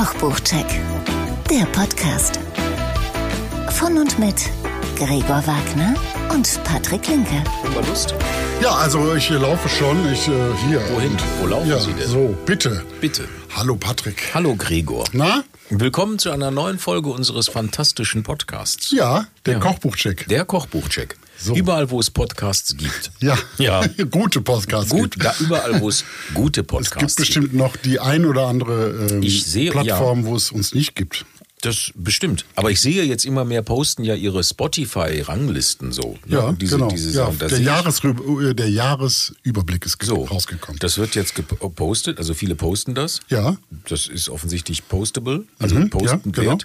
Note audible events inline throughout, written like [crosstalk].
Kochbuchcheck, der Podcast. Von und mit Gregor Wagner und Patrick Linke. Immer Lust? Ja, also ich laufe schon. Ich äh, hier. Wohin? Wo laufen ja, Sie denn? So, bitte. Bitte. Hallo Patrick. Hallo Gregor. Na? Willkommen zu einer neuen Folge unseres fantastischen Podcasts. Ja, der Ja. Kochbuchcheck. Der Kochbuchcheck. So. Überall, wo es Podcasts gibt. Ja. Ja. [laughs] Gute Podcasts. Gut, gibt. da überall, wo es gute Es Podcasts gibt bestimmt noch die ein oder andere ähm, Ich sehe- Plattform, wo es uns nicht gibt. Das bestimmt. Aber ich sehe jetzt immer mehr posten ja ihre Spotify-Ranglisten so. ne? Ja, diese, genau. Diese ja, der, Jahresrü- äh, der Jahresüberblick ist so, rausgekommen. Das wird jetzt gepostet, also viele posten das. ja. Das ist offensichtlich postable, also Mhm, posten ja, genau.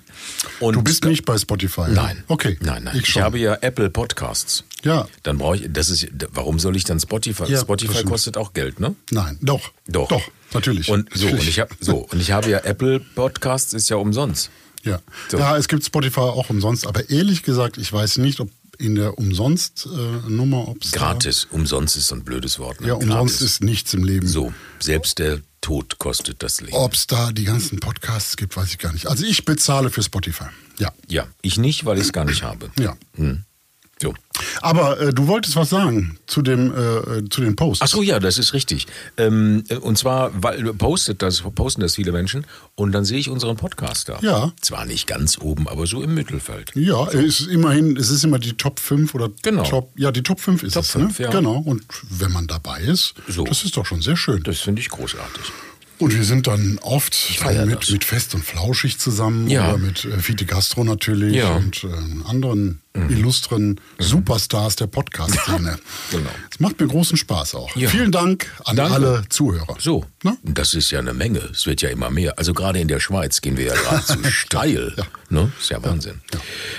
Und du bist da- nicht bei Spotify. Nein. Okay. Nein, nein. Ich, Ich, habe ja Apple Podcasts. Ja. Dann brauche ich, das ist, warum soll ich dann Spotify? Ja, Spotify kostet auch Geld, ne? Nein. Doch. Doch. Doch. Natürlich. Und so, und Natürlich. ich habe so, und ich habe ja Apple Podcasts ist ja umsonst. Ja. So. ja, es gibt Spotify auch umsonst, aber ehrlich gesagt, ich weiß nicht, ob in der Umsonst-Nummer, ob es Gratis, umsonst ist so ein blödes Wort. Ne? Ja, umsonst Gratis. ist nichts im Leben. so, selbst der Tod kostet das Leben. Ob es da die ganzen Podcasts gibt, weiß ich gar nicht. Also ich bezahle für Spotify. Ja. Ja, ich nicht, weil ich es gar nicht habe. Ja. Hm. So. Aber äh, du wolltest was sagen zu dem äh, zu den Posts. Ach so, ja, das ist richtig. Ähm, und zwar weil, postet das, posten das viele Menschen und dann sehe ich unseren Podcast da. Ja. Zwar nicht ganz oben, aber so im Mittelfeld. Ja, es ist immerhin, es ist immer die Top 5 oder Genau. Top, ja, die Top 5 ist Top es, 5, ne? ja. Genau. Und wenn man dabei ist, So. das ist doch schon sehr schön. Das finde ich großartig. Und wir sind dann oft dann mit, das. mit Fest und Flauschig zusammen Ja. oder mit äh, Fiete Gastro natürlich Ja. Und äh, anderen illustren Superstars der Podcast-Szene. [laughs] Genau. Es macht mir großen Spaß auch. Ja. Vielen Dank an Danke. alle Zuhörer. So, Ne? das ist ja eine Menge. Es wird ja immer mehr. Also gerade in der Schweiz gehen wir ja geradezu [laughs] steil. Ja. Ne? Ist ja Wahnsinn.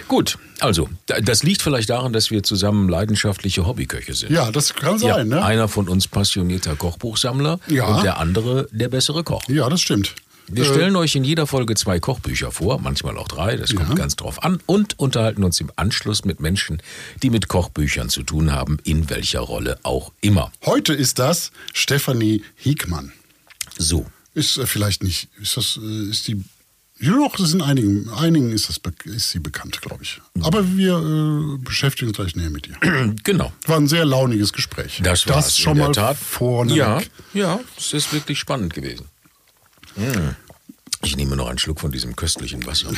Gut, also da- das liegt vielleicht daran, dass wir zusammen leidenschaftliche Hobbyköche sind. Ja, das kann Ja, sein, ne? Einer von uns passionierter Kochbuchsammler Ja. und der andere der bessere Koch. Ja, das stimmt. Wir Äh, stellen euch in jeder Folge zwei Kochbücher vor, manchmal auch drei, das kommt Ja. ganz drauf an, und unterhalten uns im Anschluss mit Menschen, die mit Kochbüchern zu tun haben, in welcher Rolle auch immer. Heute ist das Stefanie Hiekmann. So, Ist äh, vielleicht nicht, ist das, äh, ist die, ja doch, es sind einigen, einigen ist, das, ist sie bekannt, glaube ich. Aber wir äh, beschäftigen uns gleich näher mit ihr. [clears throat] genau. War ein sehr launiges Gespräch. Das war schon in der mal Tat. vorne. Ja, ja, es ist wirklich spannend gewesen. Mm. Ich nehme noch einen Schluck von diesem köstlichen Wasser.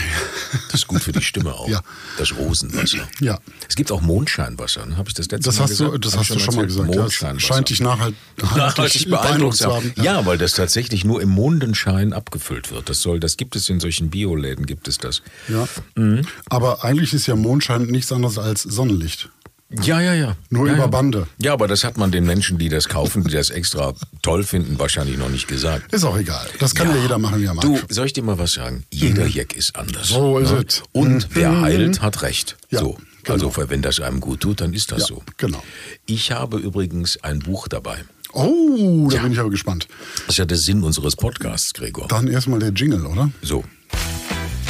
Das ist gut für die Stimme auch. Ja. Das Rosenwasser. Ja. Es gibt auch Mondscheinwasser, ne? habe ich das letzte Das Mal hast gesagt? du, das Hab hast du schon mal gesagt. Ja, es Mondscheinwasser. scheint dich nachhalt, [laughs] nachhaltig beeindruckt zu haben. Ja. Ja, weil das tatsächlich nur im Mondenschein abgefüllt wird. Das soll, das gibt es in solchen Bioläden, gibt es das. Ja. Mhm. Aber eigentlich ist ja Mondschein nichts anderes als Sonnenlicht. Ja, ja, ja. Nur ja, über ja. Bande. Ja, aber das hat man den Menschen, die das kaufen, die das extra toll finden, wahrscheinlich noch nicht gesagt. Ist auch egal. Das kann ja, jeder machen, wie er mag. Du, soll ich dir mal was sagen? Jeder Jack ist anders. So ist ne? es. Und Mhm. wer heilt, hat recht. Ja, so. genau. Also, wenn das einem gut tut, dann ist das Ja, so. genau. Ich habe übrigens ein Buch dabei. Oh, da bin ich aber gespannt. Das ist ja der Sinn unseres Podcasts, Gregor. Dann erstmal der Jingle, oder? So.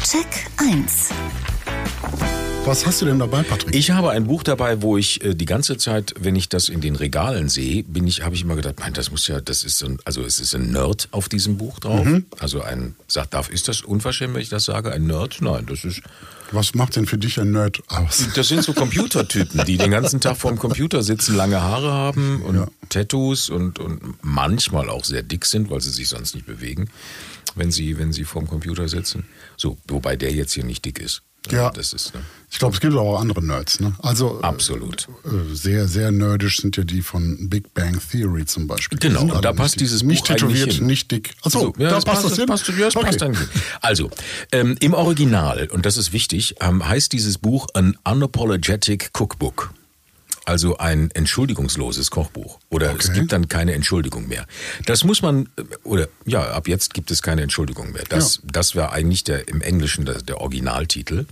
Check 1. Was hast du denn dabei, Patrick? Ich habe ein Buch dabei, wo ich äh, die ganze Zeit, wenn ich das in den Regalen sehe, bin ich, habe ich immer gedacht, nein, das muss ja, das ist so ein, also es ist ein Nerd auf diesem Buch drauf. Mhm. Also ein, sagt, darf, ist das unverschämt, wenn ich das sage? Ein Nerd? Nein, das ist, Was macht denn für dich ein Nerd aus? das sind so Computertypen, die den ganzen Tag vorm Computer sitzen, lange Haare haben und Ja. Tattoos und, und manchmal auch sehr dick sind, weil sie sich sonst nicht bewegen, wenn sie, wenn sie vorm Computer sitzen. So, wobei der jetzt hier nicht dick ist. Ja. Das ist, ne? Ich glaube, es gibt auch andere Nerds. Ne? Also äh, Absolut. äh, sehr, sehr nerdisch sind ja die von Big Bang Theory zum Beispiel. Genau, und da passt nicht, dieses nicht Buch eigentlich tätowiert, hin. nicht dick. Achso, So, ja, da das passt das hin. Passt, ja, das okay. passt dann. Also, ähm, im Original, und das ist wichtig, ähm, heißt dieses Buch An Unapologetic Cookbook. Also ein entschuldigungsloses Kochbuch. Oder es Okay. gibt dann keine Entschuldigung mehr. Das muss man, äh, oder ja, ab jetzt gibt es keine Entschuldigung mehr. Das, das wäre eigentlich der, im Englischen der, der Originaltitel.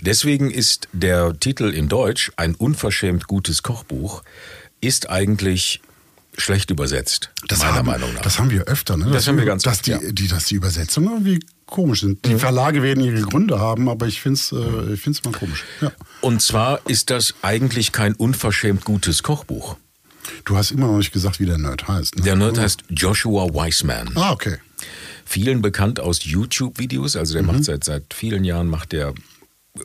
Deswegen ist der Titel in Deutsch ein unverschämt gutes Kochbuch, ist eigentlich schlecht übersetzt, Das meiner haben, Meinung nach. Das haben wir öfter, ne? Das Dass haben wir ganz dass oft, die, ja. Die, dass die Übersetzungen irgendwie komisch sind. Die Verlage werden ihre Gründe haben, aber ich finde es äh, ich find's mal komisch. Ja. Und zwar ist das eigentlich kein unverschämt gutes Kochbuch. Du hast immer noch nicht gesagt, wie der Nerd heißt. Ne? Der Nerd heißt Joshua Weissman. Ah, okay. Vielen bekannt aus YouTube-Videos. Also der Mhm. macht seit, seit vielen Jahren macht der äh,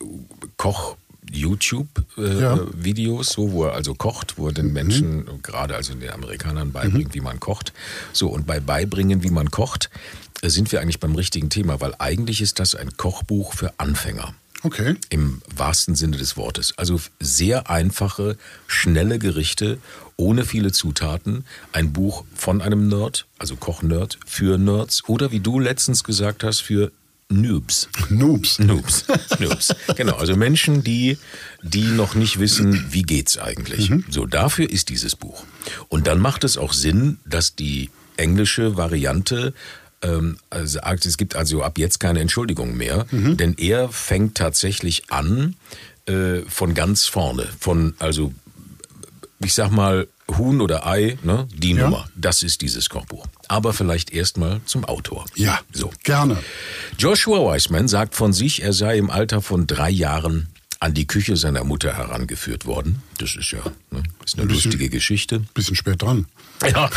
Koch Ja. YouTube-Videos, so wo er also kocht, wo er den Menschen, gerade also den Amerikanern beibringt, wie man kocht. So, und bei Beibringen, wie man kocht, äh, sind wir eigentlich beim richtigen Thema, weil eigentlich ist das ein Kochbuch für Anfänger. Okay. Im wahrsten Sinne des Wortes. Also sehr einfache, schnelle Gerichte, ohne viele Zutaten. Ein Buch von einem Nerd, also Kochnerd, für Nerds. Oder wie du letztens gesagt hast, für Noobs. Noobs. Noobs. Noobs. Genau, also Menschen, die, die noch nicht wissen, wie geht's eigentlich. So, dafür ist dieses Buch. Und dann macht es auch Sinn, dass die englische Variante ähm, also sagt, es gibt also ab jetzt keine Entschuldigung mehr, denn er fängt tatsächlich an äh, von ganz vorne, von also ich sag mal Huhn oder Ei, ne, die Ja. Nummer. Das ist dieses Kochbuch. Aber vielleicht erstmal zum Autor. Ja, so. gerne. Joshua Weissman sagt von sich, er sei im Alter von drei Jahren an die Küche seiner Mutter herangeführt worden. Das ist ja ne, ist eine Ein bisschen- lustige Geschichte. Bisschen spät dran. Ja,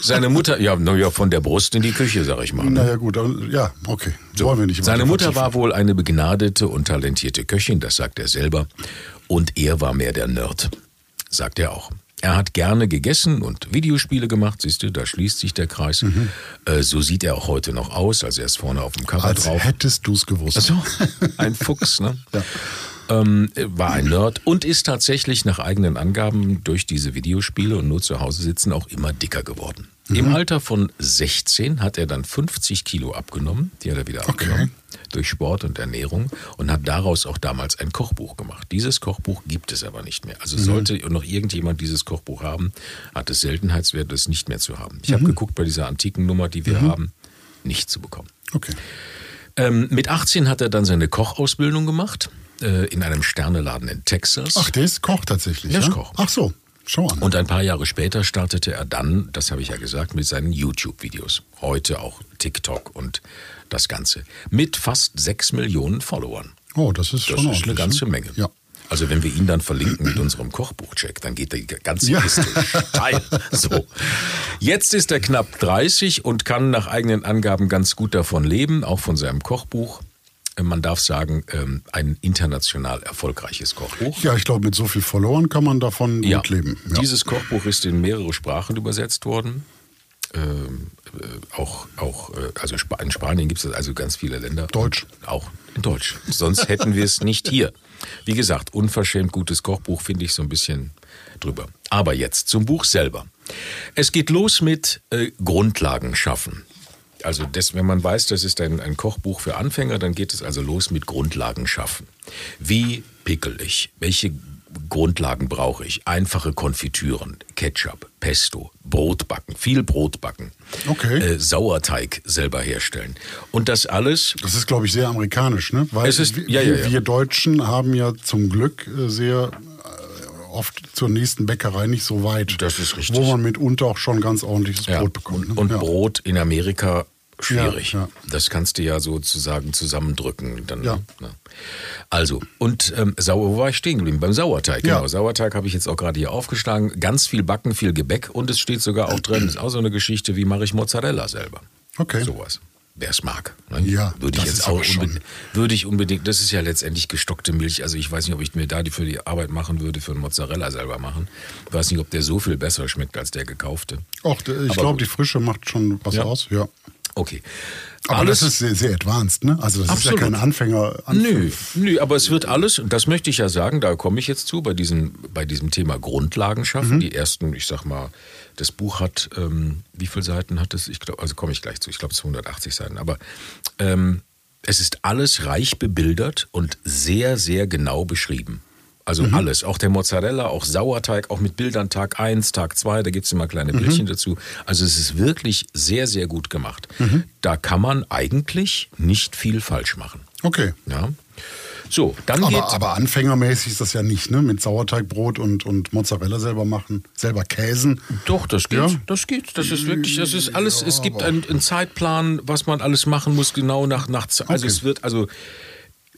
seine Mutter, ja, ja, von der Brust in die Küche, sag ich mal. Ne? Naja, gut. Ja, okay. Wollen wir nicht Seine Mutter war wohl eine begnadete und talentierte Köchin, das sagt er selber. Und er war mehr der Nerd, sagt er auch. Er hat gerne gegessen und Videospiele gemacht, siehst du, da schließt sich der Kreis. Äh, so sieht er auch heute noch aus, also er ist vorne auf dem Cover Als drauf. hättest du es gewusst. Ach so, ein Fuchs, ne? [laughs] Ja. Ähm, war ein Nerd und ist tatsächlich nach eigenen Angaben durch diese Videospiele und nur zu Hause sitzen auch immer dicker geworden. Im Alter von 16 hat er dann 50 Kilo abgenommen, die hat er wieder Okay. abgenommen, durch Sport und Ernährung und hat daraus auch damals ein Kochbuch gemacht. Dieses Kochbuch gibt es aber nicht mehr. Also sollte noch irgendjemand dieses Kochbuch haben, hat es Seltenheitswert, es nicht mehr zu haben. Ich habe geguckt bei dieser antiken Nummer, die wir haben, nicht zu bekommen. Okay. Ähm, mit 18 hat er dann seine Kochausbildung gemacht äh, in einem Sterneladen in Texas. Ach, der ist Koch tatsächlich. Der ist ja? Koch. Ach so, schau an. Und ein paar Jahre später startete er dann, das habe ich ja gesagt, mit seinen YouTube-Videos. Heute auch TikTok und das Ganze. Mit fast 6 Millionen Followern. oh, das ist Das schon ist eine ganze ne? Menge. Ja. Also wenn wir ihn dann verlinken mit unserem Kochbuch-Check, dann geht die ganze Ja. Kiste steil. [laughs] So. Jetzt ist er knapp 30 und kann nach eigenen Angaben ganz gut davon leben, auch von seinem Kochbuch. Äh, Man darf sagen, ähm, ein international erfolgreiches Kochbuch. Ja, ich glaube, mit so viel Followern kann man davon Ja, gut leben. Ja. Dieses Kochbuch ist in mehrere Sprachen übersetzt worden. Ähm, äh, auch, auch, äh, also Sp in Spanien gibt es also ganz viele Länder. Deutsch. Auch in Deutsch. Sonst hätten wir es nicht hier. Wie gesagt, unverschämt gutes Kochbuch finde ich so ein bisschen drüber. Aber jetzt zum Buch selber. Es geht los mit äh, Grundlagen schaffen. Also das, wenn man weiß, das ist ein, ein Kochbuch für Anfänger, dann geht es also los mit Grundlagen schaffen. Wie pickel ich? Welche Grundlagen brauche ich? Einfache Konfitüren, Ketchup, Pesto, Brot backen, viel Brot backen, Okay. äh, Sauerteig selber herstellen. Und das alles Das ist, glaube ich, sehr amerikanisch, ne? Weil Es ist- wir, ja, ja, ja. wir Deutschen haben ja zum Glück äh, sehr äh, oft zur nächsten Bäckerei nicht so weit. Das ist richtig. Wo man mitunter auch schon ganz ordentliches Ja, Brot bekommt. Und, ne? und ja. Brot in Amerika schwierig. Ja, ja. Das kannst du ja sozusagen zusammendrücken. Dann, Ja. ne? Also, und ähm, Sauer, wo war ich stehen geblieben? Beim Sauerteig, genau. Sauerteig habe ich jetzt auch gerade hier aufgeschlagen. Ganz viel Backen, viel Gebäck und es steht sogar auch drin, ist auch so eine Geschichte, wie mache ich Mozzarella selber. Okay. Sowas. Wer es mag. Ne? Ja, würde ich das jetzt ist auch unbedingt, würde ich unbedingt, das ist ja letztendlich gestockte Milch. Also ich weiß nicht, ob ich mir da die für die Arbeit machen würde, für einen Mozzarella selber machen. Ich weiß nicht, ob der so viel besser schmeckt als der gekaufte. Och, ich glaube, die Frische macht schon was aus. Ja. Okay. Aber Alles- das ist sehr, sehr advanced, ne? Also das Absolut. ist ja kein Anfänger. Nö, nö, aber es wird alles, und das möchte ich ja sagen, da komme ich jetzt zu, bei diesem, bei diesem Thema Grundlagen schaffen. Die ersten, ich sag mal, das Buch hat, ähm, wie viele Seiten hat es? Ich glaube, also komme ich gleich zu, ich glaube, es sind 180 Seiten, aber ähm, es ist alles reich bebildert und sehr, sehr genau beschrieben. Also alles, auch der Mozzarella, auch Sauerteig, auch mit Bildern Tag 1, Tag 2, da gibt es immer kleine Bildchen dazu. Also es ist wirklich sehr, sehr gut gemacht. Da kann man eigentlich nicht viel falsch machen. Okay. Ja. So, dann. Aber, aber anfängermäßig ist das ja nicht, ne? Mit Sauerteigbrot und, und Mozzarella selber machen, selber käsen. doch, das geht. Ja? Das geht. Das ist wirklich, das ist alles. es gibt einen, einen Zeitplan, was man alles machen muss, genau nach, nach Also Okay. es wird, also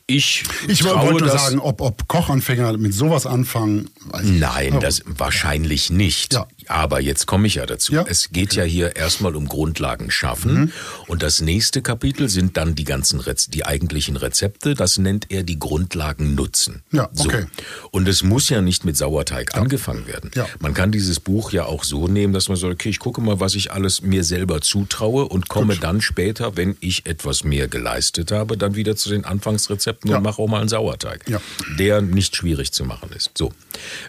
ich. Ich wollte nur sagen, ob, ob Kochanfänger mit sowas anfangen. Nein, das wahrscheinlich nicht. Ja. Aber jetzt komme ich ja dazu. Ja. Es geht ja hier erstmal um Grundlagen schaffen. Mhm. Und das nächste Kapitel sind dann die ganzen Rez die eigentlichen Rezepte. Das nennt er die Grundlagen nutzen. Ja, okay. Und es muss ja nicht mit Sauerteig angefangen werden. Ja. Man kann dieses Buch ja auch so nehmen, dass man sagt, okay, ich gucke mal, was ich alles mir selber zutraue und komme dann später, wenn ich etwas mehr geleistet habe, dann wieder zu den Anfangsrezepten Ja. und mache auch mal einen Sauerteig, Ja. der nicht schwierig zu machen ist. So.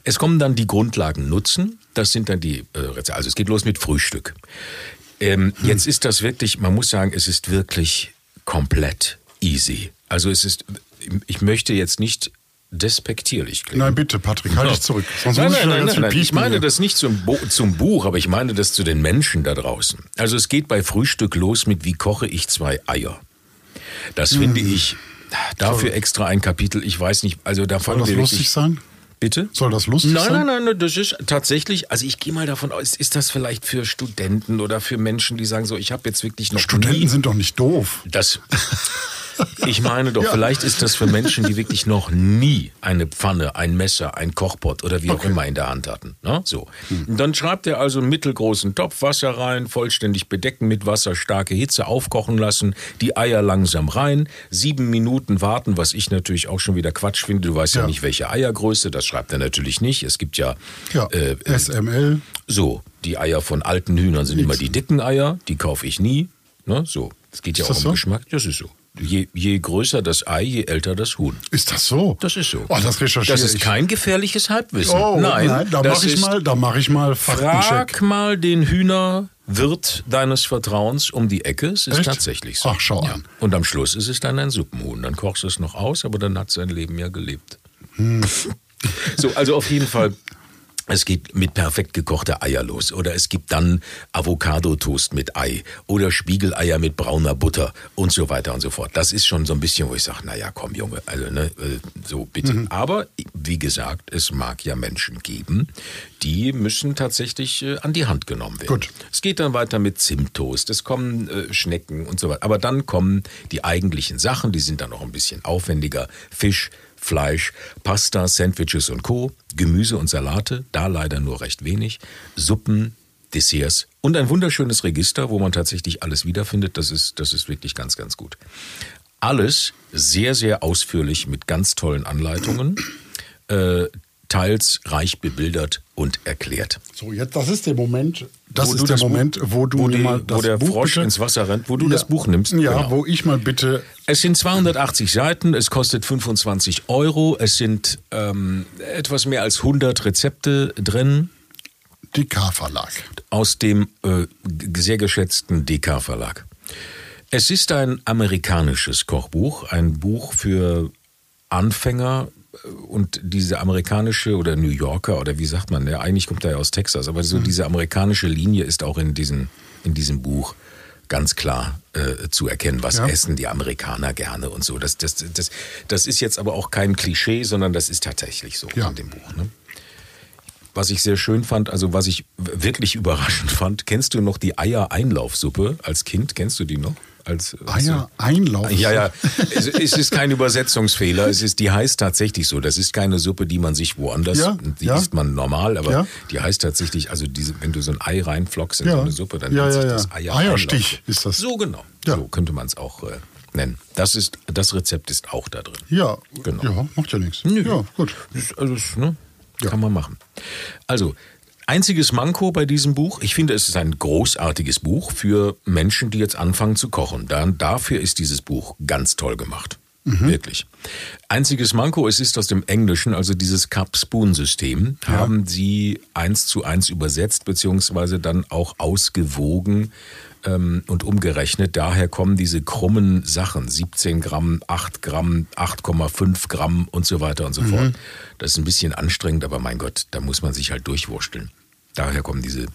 Es kommen dann die Grundlagen nutzen. Das sind dann die äh, Rezepte. Also es geht los mit Frühstück. Ähm, Hm. Jetzt ist das wirklich, man muss sagen, es ist wirklich komplett easy. Also es ist, ich möchte jetzt nicht despektierlich klingen. Nein, bitte, Patrick, halt dich zurück. Sonst Nein, nein, nein, nein, nein. Ich meine das nicht zum, Bo zum Buch, aber ich meine das zu den Menschen da draußen. Also es geht bei Frühstück los mit, wie koche ich zwei Eier. Das finde Hm. ich dafür extra ein Kapitel. Ich weiß nicht, also da Soll das lustig wirklich. sein? Bitte? Soll das lustig Nein, sein? nein, nein, nein, das ist tatsächlich, also ich gehe mal davon aus, ist das vielleicht für Studenten oder für Menschen, die sagen so, ich habe jetzt wirklich noch Studenten nie sind doch nicht doof. das. [laughs] [laughs] Ich meine doch, Ja. vielleicht ist das für Menschen, die wirklich noch nie eine Pfanne, ein Messer, ein Kochpott oder wie auch Okay. Hm. immer in der Hand hatten. Ne? So. Dann schreibt er also einen mittelgroßen Topf Wasser rein, vollständig bedecken mit Wasser, starke Hitze aufkochen lassen, die Eier langsam rein, sieben Minuten warten, was ich natürlich auch schon wieder Quatsch finde. Du weißt ja, Ja. nicht, welche Eiergröße, das schreibt er natürlich nicht. Es gibt ja, Ja, äh, äh, SML. so, die Eier von alten Hühnern sind immer die dicken Eier, die kaufe ich nie. Ne? So, es geht ja Ist auch um so? Geschmack. Das ist so. Je, je größer das Ei, je älter das Huhn. Ist das so? Das ist so. Oh, das recherchiere Das ist ich. kein gefährliches Halbwissen. Oh, nein, nein, da mache ich mal, da mache ich mal Faktencheck. Frag mal den Hühnerwirt deines Vertrauens um die Ecke. Es ist Echt? tatsächlich so. Ach, schau an. Und am Schluss ist es dann ein Suppenhuhn. Dann kochst du es noch aus, aber dann hat sein Leben ja gelebt. Hm. So, also auf jeden Fall. Es geht mit perfekt gekochter Eier los. Oder es gibt dann Avocado-Toast mit Ei. Oder Spiegeleier mit brauner Butter und so weiter und so fort. Das ist schon so ein bisschen, wo ich sage, naja, komm Junge, also ne, äh, so bitte. Mhm. Aber wie gesagt, es mag ja Menschen geben, die müssen tatsächlich äh, an die Hand genommen werden. Gut. Es geht dann weiter mit Zimttoast, es kommen äh, Schnecken und so weiter. Aber dann kommen die eigentlichen Sachen, die sind dann noch ein bisschen aufwendiger. Fisch, Fleisch, Pasta, Sandwiches und Co., Gemüse und Salate, da leider nur recht wenig, Suppen, Desserts und ein wunderschönes Register, wo man tatsächlich alles wiederfindet. Das ist, das ist wirklich ganz, ganz gut. Alles sehr, sehr ausführlich mit ganz tollen Anleitungen, äh, teils reich bebildert und erklärt. So, jetzt, das ist der Moment, das Wo ist du der das Buch- Moment, wo du wo die- mal wo das der Buch Frosch bitte, ins Wasser rennt, wo du ja, das Buch nimmst. Ja, Genau. wo ich mal bitte, Es sind 280 Seiten, es kostet 25 Euro, es sind ähm, etwas mehr als 100 Rezepte drin die K-Verlag. aus dem äh, sehr geschätzten DK-Verlag. Es ist ein amerikanisches Kochbuch, ein Buch für Anfänger und diese amerikanische oder New Yorker oder wie sagt man, ja, eigentlich kommt er ja aus Texas, aber so diese amerikanische Linie ist auch in, diesen, in diesem Buch ganz klar äh, zu erkennen, was Ja. essen die Amerikaner gerne und so. Das, das, das, das ist jetzt aber auch kein Klischee, sondern das ist tatsächlich so Ja. in dem Buch. Ne? Was ich sehr schön fand, also was ich wirklich [laughs] überraschend fand, kennst du noch die Eier-Einlaufsuppe als Kind? Kennst du die noch? Als, Eier Einlauf. Ja, ja. Es, es ist kein Übersetzungsfehler. Es ist, die heißt tatsächlich so. Das ist keine Suppe, die man sich woanders, Ja, die ja. isst man normal, aber Ja. die heißt tatsächlich, also diese, wenn du so ein Ei reinflockst in Ja. so eine Suppe, dann Ja, nennt ja, sich ja. das Eier Eierstich ist das. So genau. Ja. So könnte man es auch äh, nennen. Das ist, das Rezept ist auch da drin. Ja, Genau. ja, macht ja nichts. Nö. Ja, gut. Das, also, das, ne, Ja. Kann man machen. Also, einziges Manko bei diesem Buch, ich finde, es ist ein großartiges Buch für Menschen, die jetzt anfangen zu kochen. Dann, dafür ist dieses Buch ganz toll gemacht. Wirklich. Einziges Manko, es ist aus dem Englischen, also dieses Cup-Spoon-System, haben sie eins zu eins übersetzt, beziehungsweise dann auch ausgewogen und umgerechnet. Daher kommen diese krummen Sachen, 17 Gramm, 8 Gramm, 8,5 Gramm und so weiter und so fort. Das ist ein bisschen anstrengend, aber mein Gott, da muss man sich halt durchwursteln. Daher kommen diese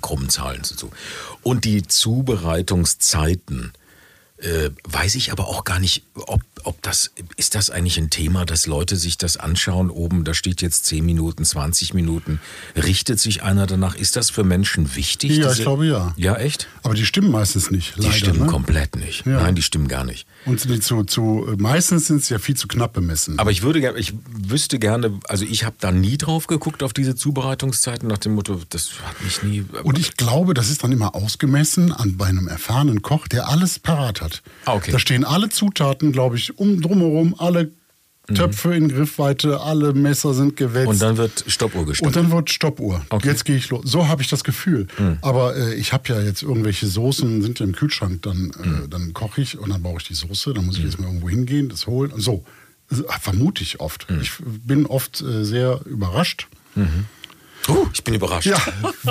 krummen Zahlen dazu. Und die Zubereitungszeiten, Äh, weiß ich aber auch gar nicht, ob, ob das, ist das eigentlich ein Thema, dass Leute sich das anschauen oben, da steht jetzt 10 Minuten, 20 Minuten, richtet sich einer danach? Ist das für Menschen wichtig? Ja, diese- ich glaube ja. Ja, echt? Aber die stimmen meistens nicht. Die leider, stimmen ne? komplett nicht. Ja. Nein, die stimmen gar nicht. Und die zu, zu, meistens sind es ja viel zu knapp bemessen. Aber ich würde gerne, ich wüsste gerne, also ich habe da nie drauf geguckt auf diese Zubereitungszeiten nach dem Motto, das hat mich nie. Und ich glaube, das ist dann immer ausgemessen an bei einem erfahrenen Koch, der alles parat hat. Ah, okay. Da stehen alle Zutaten, glaube ich, um drumherum, alle Töpfe in Griffweite, alle Messer sind gewetzt. Mhm. und dann wird Stoppuhr Und gestoppt. dann wird Stoppuhr. Okay. Jetzt gehe ich los. So habe ich das Gefühl. Aber äh, ich habe ja jetzt irgendwelche Soßen, sind ja im Kühlschrank, dann, äh, dann koche ich und dann brauche ich die Soße. Dann muss ich jetzt mal irgendwo hingehen, das holen. Und so. Äh, Vermute ich oft. Ich bin oft äh, sehr überrascht. Uh, ich bin überrascht. Ja,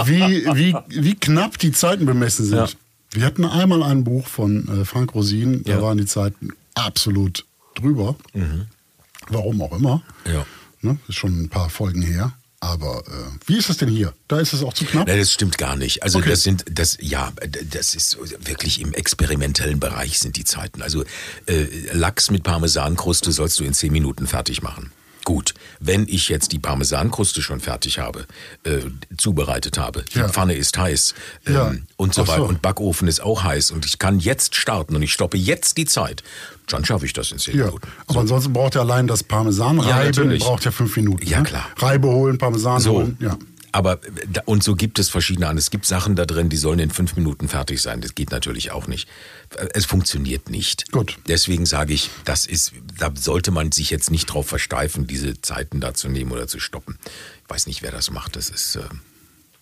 wie, wie, wie knapp die Zeiten bemessen sind. Ja. Wir hatten einmal ein Buch von äh, Frank Rosin, da Ja. waren die Zeiten absolut drüber. Warum auch immer. Ja. Ne? Ist schon ein paar Folgen her. Aber äh, wie ist das denn hier? Da ist es auch zu knapp? Nein, das stimmt gar nicht. Also Okay. das sind, das ja, das ist wirklich im experimentellen Bereich sind die Zeiten. Also äh, Lachs mit Parmesankruste sollst du in zehn Minuten fertig machen. Gut, wenn ich jetzt die Parmesankruste schon fertig habe, äh, zubereitet habe, die Ja. Pfanne ist heiß ähm, Ja. und so so. weiter und Backofen ist auch heiß und ich kann jetzt starten und ich stoppe jetzt die Zeit, dann schaffe ich das in zehn Ja, Minuten. aber ansonsten braucht er allein das Parmesan reiben, braucht ja fünf Minuten. Ja, ne? klar. Reibe holen, Parmesan So. holen. Ja. Aber äh, und so gibt es verschiedene an. Es gibt Sachen da drin, die sollen in fünf Minuten fertig sein. Das geht natürlich auch nicht. Äh, Es funktioniert nicht. Gut. Deswegen sage ich, das ist, da sollte man sich jetzt nicht drauf versteifen, diese Zeiten da zu nehmen oder zu stoppen. Ich weiß nicht, wer das macht. Das ist, äh,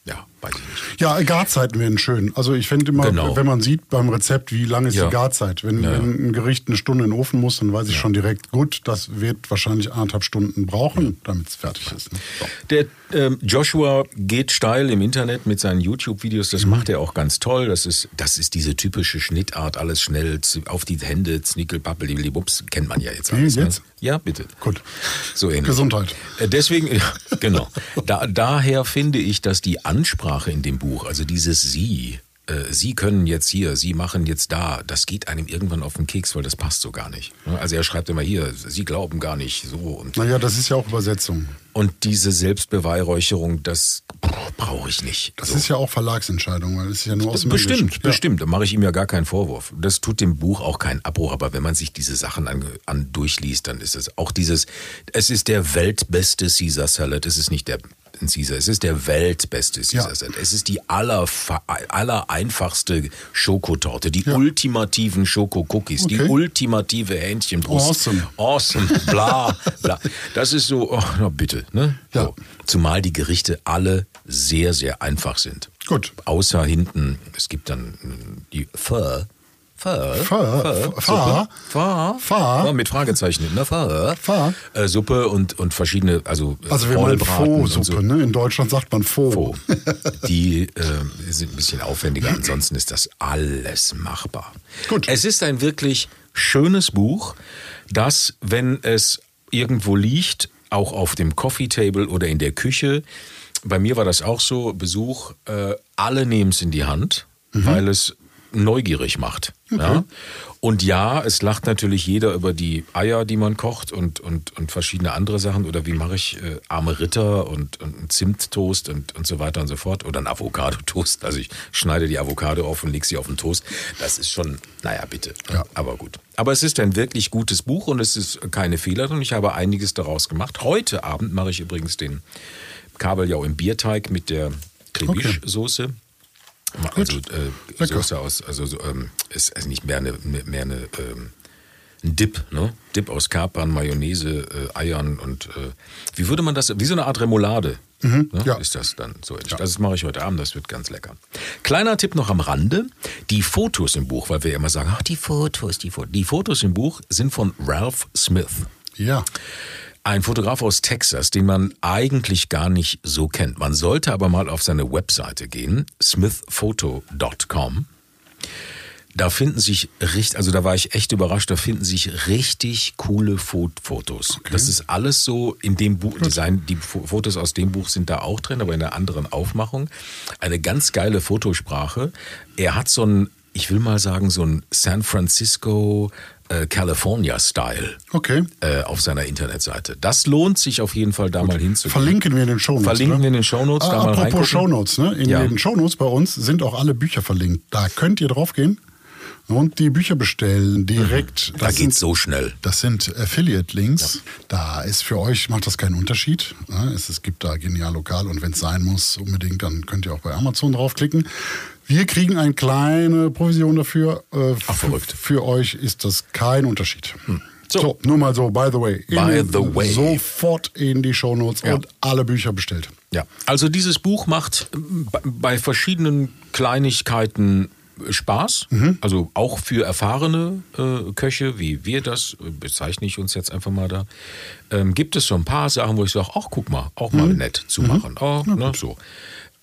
ja, weiß ich nicht. Ja, Garzeiten wären schön. Also ich finde immer, Genau. wenn man sieht beim Rezept, wie lange ist Ja. die Garzeit. Wenn, Ja, ja. wenn ein Gericht eine Stunde in den Ofen muss, dann weiß ich schon direkt, gut, das wird wahrscheinlich anderthalb Stunden brauchen, damit es fertig ist. Ne? So. Der ähm, Joshua geht steil im Internet mit seinen YouTube-Videos. Das macht er auch ganz toll. Das ist, das ist diese typische Schnittart, alles schnell auf die Hände, znickel, pappel, bups, kennt man ja jetzt alles. jetzt? Ne? Ja, bitte. Gut. So ähnlich. Gesundheit. Äh, Deswegen, [laughs] ja, genau. Da, daher finde ich, dass die Ansprache in dem Buch, also dieses Sie, äh, Sie können jetzt hier, Sie machen jetzt da, das geht einem irgendwann auf den Keks, weil das passt so gar nicht. Also er schreibt immer hier, Sie glauben gar nicht so und Naja, das ist ja auch Übersetzung. und diese Selbstbeweihräucherung, das brauche ich nicht. Das So. ist ja auch Verlagsentscheidung, weil es ist ja nur aus dem Bestimmt, Englischen. bestimmt. Da mache ich ihm ja gar keinen Vorwurf. Das tut dem Buch auch keinen Abbruch. Aber wenn man sich diese Sachen an, an durchliest, dann ist es auch dieses, es ist der weltbeste Caesar Salad. Es ist nicht der ein Caesar, es ist der weltbeste Caesar Ja. Es ist die aller, aller einfachste Schokotorte, die Ja. ultimativen Schokocookies, die Okay. ultimative Hähnchenbrust. Awesome. Awesome, bla, bla. Das ist so, oh, na bitte, ne? Ja. So. Zumal die Gerichte alle sehr, sehr einfach sind. Gut. Außer hinten, es gibt dann mm, die Pho. Pho. Pho. Ja, mit Fragezeichen. Ne? Pho. Äh, Suppe und, und verschiedene, also, äh, Also Vollbraten und Faux-Suppe, so. ne? in Deutschland sagt man Faux. Pho. [laughs] Die äh, sind ein bisschen aufwendiger, ansonsten ist das alles machbar. Gut. Es ist ein wirklich schönes Buch, das, wenn es irgendwo liegt, auch auf dem Coffee Table oder in der Küche, bei mir war das auch so, Besuch, äh, alle nehmen es in die Hand, weil es neugierig macht. Ja? Und ja, es lacht natürlich jeder über die Eier, die man kocht und, und, und verschiedene andere Sachen. Oder wie mache ich äh, arme Ritter und, und einen Zimttoast und, und so weiter und so fort. Oder einen Avocado-Toast. Also ich schneide die Avocado auf und lege sie auf den Toast. Das ist schon, naja, bitte. Ja. Aber gut. Aber es ist ein wirklich gutes Buch und es ist keine Fehler drin. Ich habe einiges daraus gemacht. Heute Abend mache ich übrigens den Kabeljau im Bierteig mit der Crebiche-Soße. Also äh. Soße aus, also so, ähm, ist also nicht mehr eine, mehr eine ähm, ein Dip, ne? Dip aus Kapern, Mayonnaise, äh, Eiern und äh, wie würde man das, wie so eine Art Remoulade. ne? ja. Ist das dann so? Das mache ich heute Abend, das wird ganz lecker. Kleiner Tipp noch am Rande: Die Fotos im Buch, weil wir immer sagen, ach die Fotos, die Fotos. Die Fotos im Buch sind von Ralph Smith. Ja. Ein Fotograf aus Texas, den man eigentlich gar nicht so kennt. Man sollte aber mal auf seine Webseite gehen, smithphoto.com. Da finden sich richtig, also da war ich echt überrascht, da finden sich richtig coole Fo- Fotos. Das ist alles so in dem Buch, Design, die Fo- Fotos aus dem Buch sind da auch drin, aber in einer anderen Aufmachung. Eine ganz geile Fotosprache. Er hat so ein ich will mal sagen, so ein San Francisco äh, California-Style Okay. äh, auf seiner Internetseite. Das lohnt sich auf jeden Fall, da mal hinzugehen. Verlinken wir in den Shownotes. Verlinken ne? wir in den Shownotes, Ah, da mal apropos reingucken. Shownotes, ne? In Ja. den Shownotes bei uns sind auch alle Bücher verlinkt. Da könnt ihr draufgehen und die Bücher bestellen direkt. Mhm. Da Das geht's sind- so schnell. Das sind Affiliate-Links. Da ist für euch, macht das keinen Unterschied. ne? Es gibt da genial lokal und wenn es sein muss, unbedingt, dann könnt ihr auch bei Amazon draufklicken. Wir kriegen eine kleine Provision dafür. Äh, Ach, verrückt. Hm. Für euch ist das kein Unterschied. So. nur mal so, by the way. By the way. Sofort in die Shownotes Ja. und alle Bücher bestellt. Ja, also dieses Buch macht äh, bei- verschiedenen Kleinigkeiten Spaß, also auch für erfahrene äh, Köche, wie wir das, äh, bezeichne ich uns jetzt einfach mal da, ähm, gibt es so ein paar Sachen, wo ich sage, ach guck mal, auch mal nett zu machen. Oh, ne, so.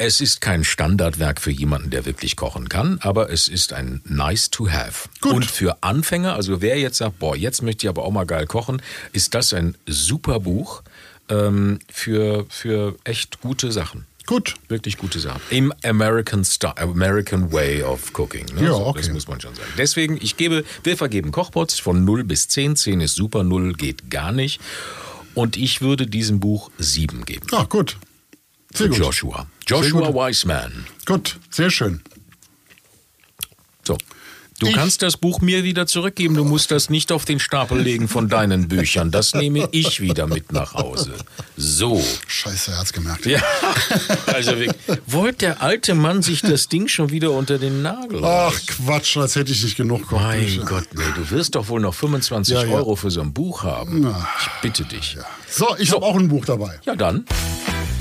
Es ist kein Standardwerk für jemanden, der wirklich kochen kann, aber es ist ein nice to have. Gut. Und für Anfänger, also wer jetzt sagt, boah, jetzt möchte ich aber auch mal geil kochen, ist das ein super Buch ähm, für, für echt gute Sachen. Gut. Wirklich gute Sachen. Im American Style, American Way of Cooking. Ne? Ja, okay. Das muss man schon sagen. Deswegen, ich gebe, wir vergeben Kochpots von 0 bis 10. 10 ist super, 0 geht gar nicht. Und ich würde diesem Buch 7 geben. Ah, gut. Sehr gut. Joshua. Joshua gut. Wiseman. Gut, sehr schön. So. Du Ich- kannst das Buch mir wieder zurückgeben. Du musst das nicht auf den Stapel legen von deinen Büchern. Das nehme ich wieder mit nach Hause. So. Scheiße, er hat's gemerkt. Ja, also. Wollte der alte Mann sich das Ding schon wieder unter den Nagel Ach reißen? Quatsch, als hätte ich nicht genug Mein Kochbücher. Gott, nee, du wirst doch wohl noch 25 Ja, ja. Euro für so ein Buch haben. Ich bitte dich. Ja, So, ich habe auch ein Buch dabei. dann.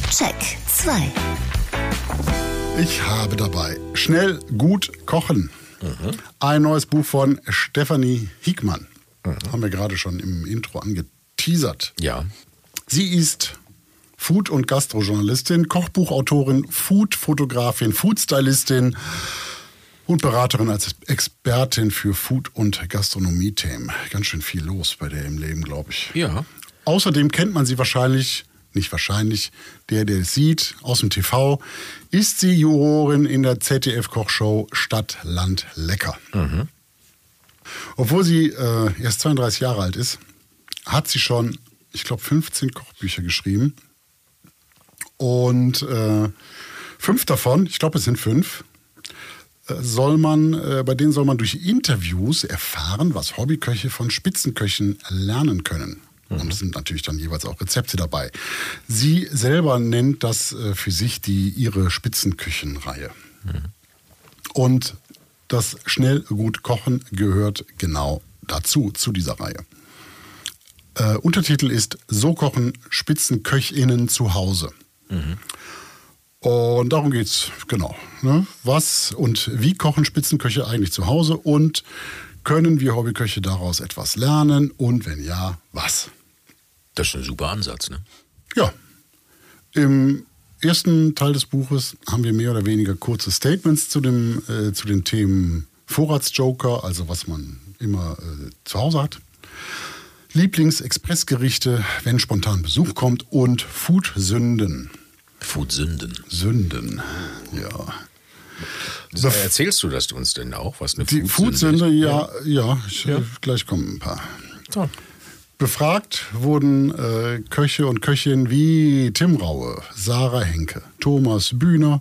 Check 2. Ich habe dabei Schnell gut kochen. Ein neues Buch von Stefanie Hickmann. Haben wir gerade schon im Intro angeteasert. Ja. Sie ist Food- und Gastrojournalistin, Kochbuchautorin, Food-Fotografin, Food-Stylistin und Beraterin als Expertin für Food- und Gastronomie-Themen. Ganz schön viel los bei der im Leben, glaube ich. Ja. Außerdem kennt man sie wahrscheinlich, nicht wahrscheinlich, der, der es sieht, aus dem TV, ist sie Jurorin in der ZDF-Kochshow Stadt, Land, Lecker. Obwohl sie äh, erst 32 Jahre alt ist, hat sie schon, ich glaube, 15 Kochbücher geschrieben. Und äh, fünf davon, ich glaube, es sind fünf, äh, soll man, äh, bei denen soll man durch Interviews erfahren, was Hobbyköche von Spitzenköchen lernen können. Und es sind natürlich dann jeweils auch Rezepte dabei. Sie selber nennt das äh, für sich die ihre Spitzenküchenreihe. Und das schnell gut kochen gehört genau dazu, zu dieser Reihe. Äh, Untertitel ist So kochen Spitzenköchinnen zu Hause. Und darum geht's genau. Ne? Was und wie kochen Spitzenköche eigentlich zu Hause und können wir Hobbyköche daraus etwas lernen und wenn ja, was? Das ist ein super Ansatz, ne? Ja. Im ersten Teil des Buches haben wir mehr oder weniger kurze Statements zu, dem, äh, zu den Themen Vorratsjoker, also was man immer äh, zu Hause hat. Lieblingsexpressgerichte, wenn spontan Besuch kommt und Food-Sünden. Food-Sünden. Sünden, ja. So, erzählst du das uns denn auch, was eine Die Food-Sünde Food-Sünde, ist? ja, ja, ich, äh, gleich kommen ein paar. So. Befragt wurden äh, Köche und Köchinnen wie Tim Raue, Sarah Henke, Thomas Bühner,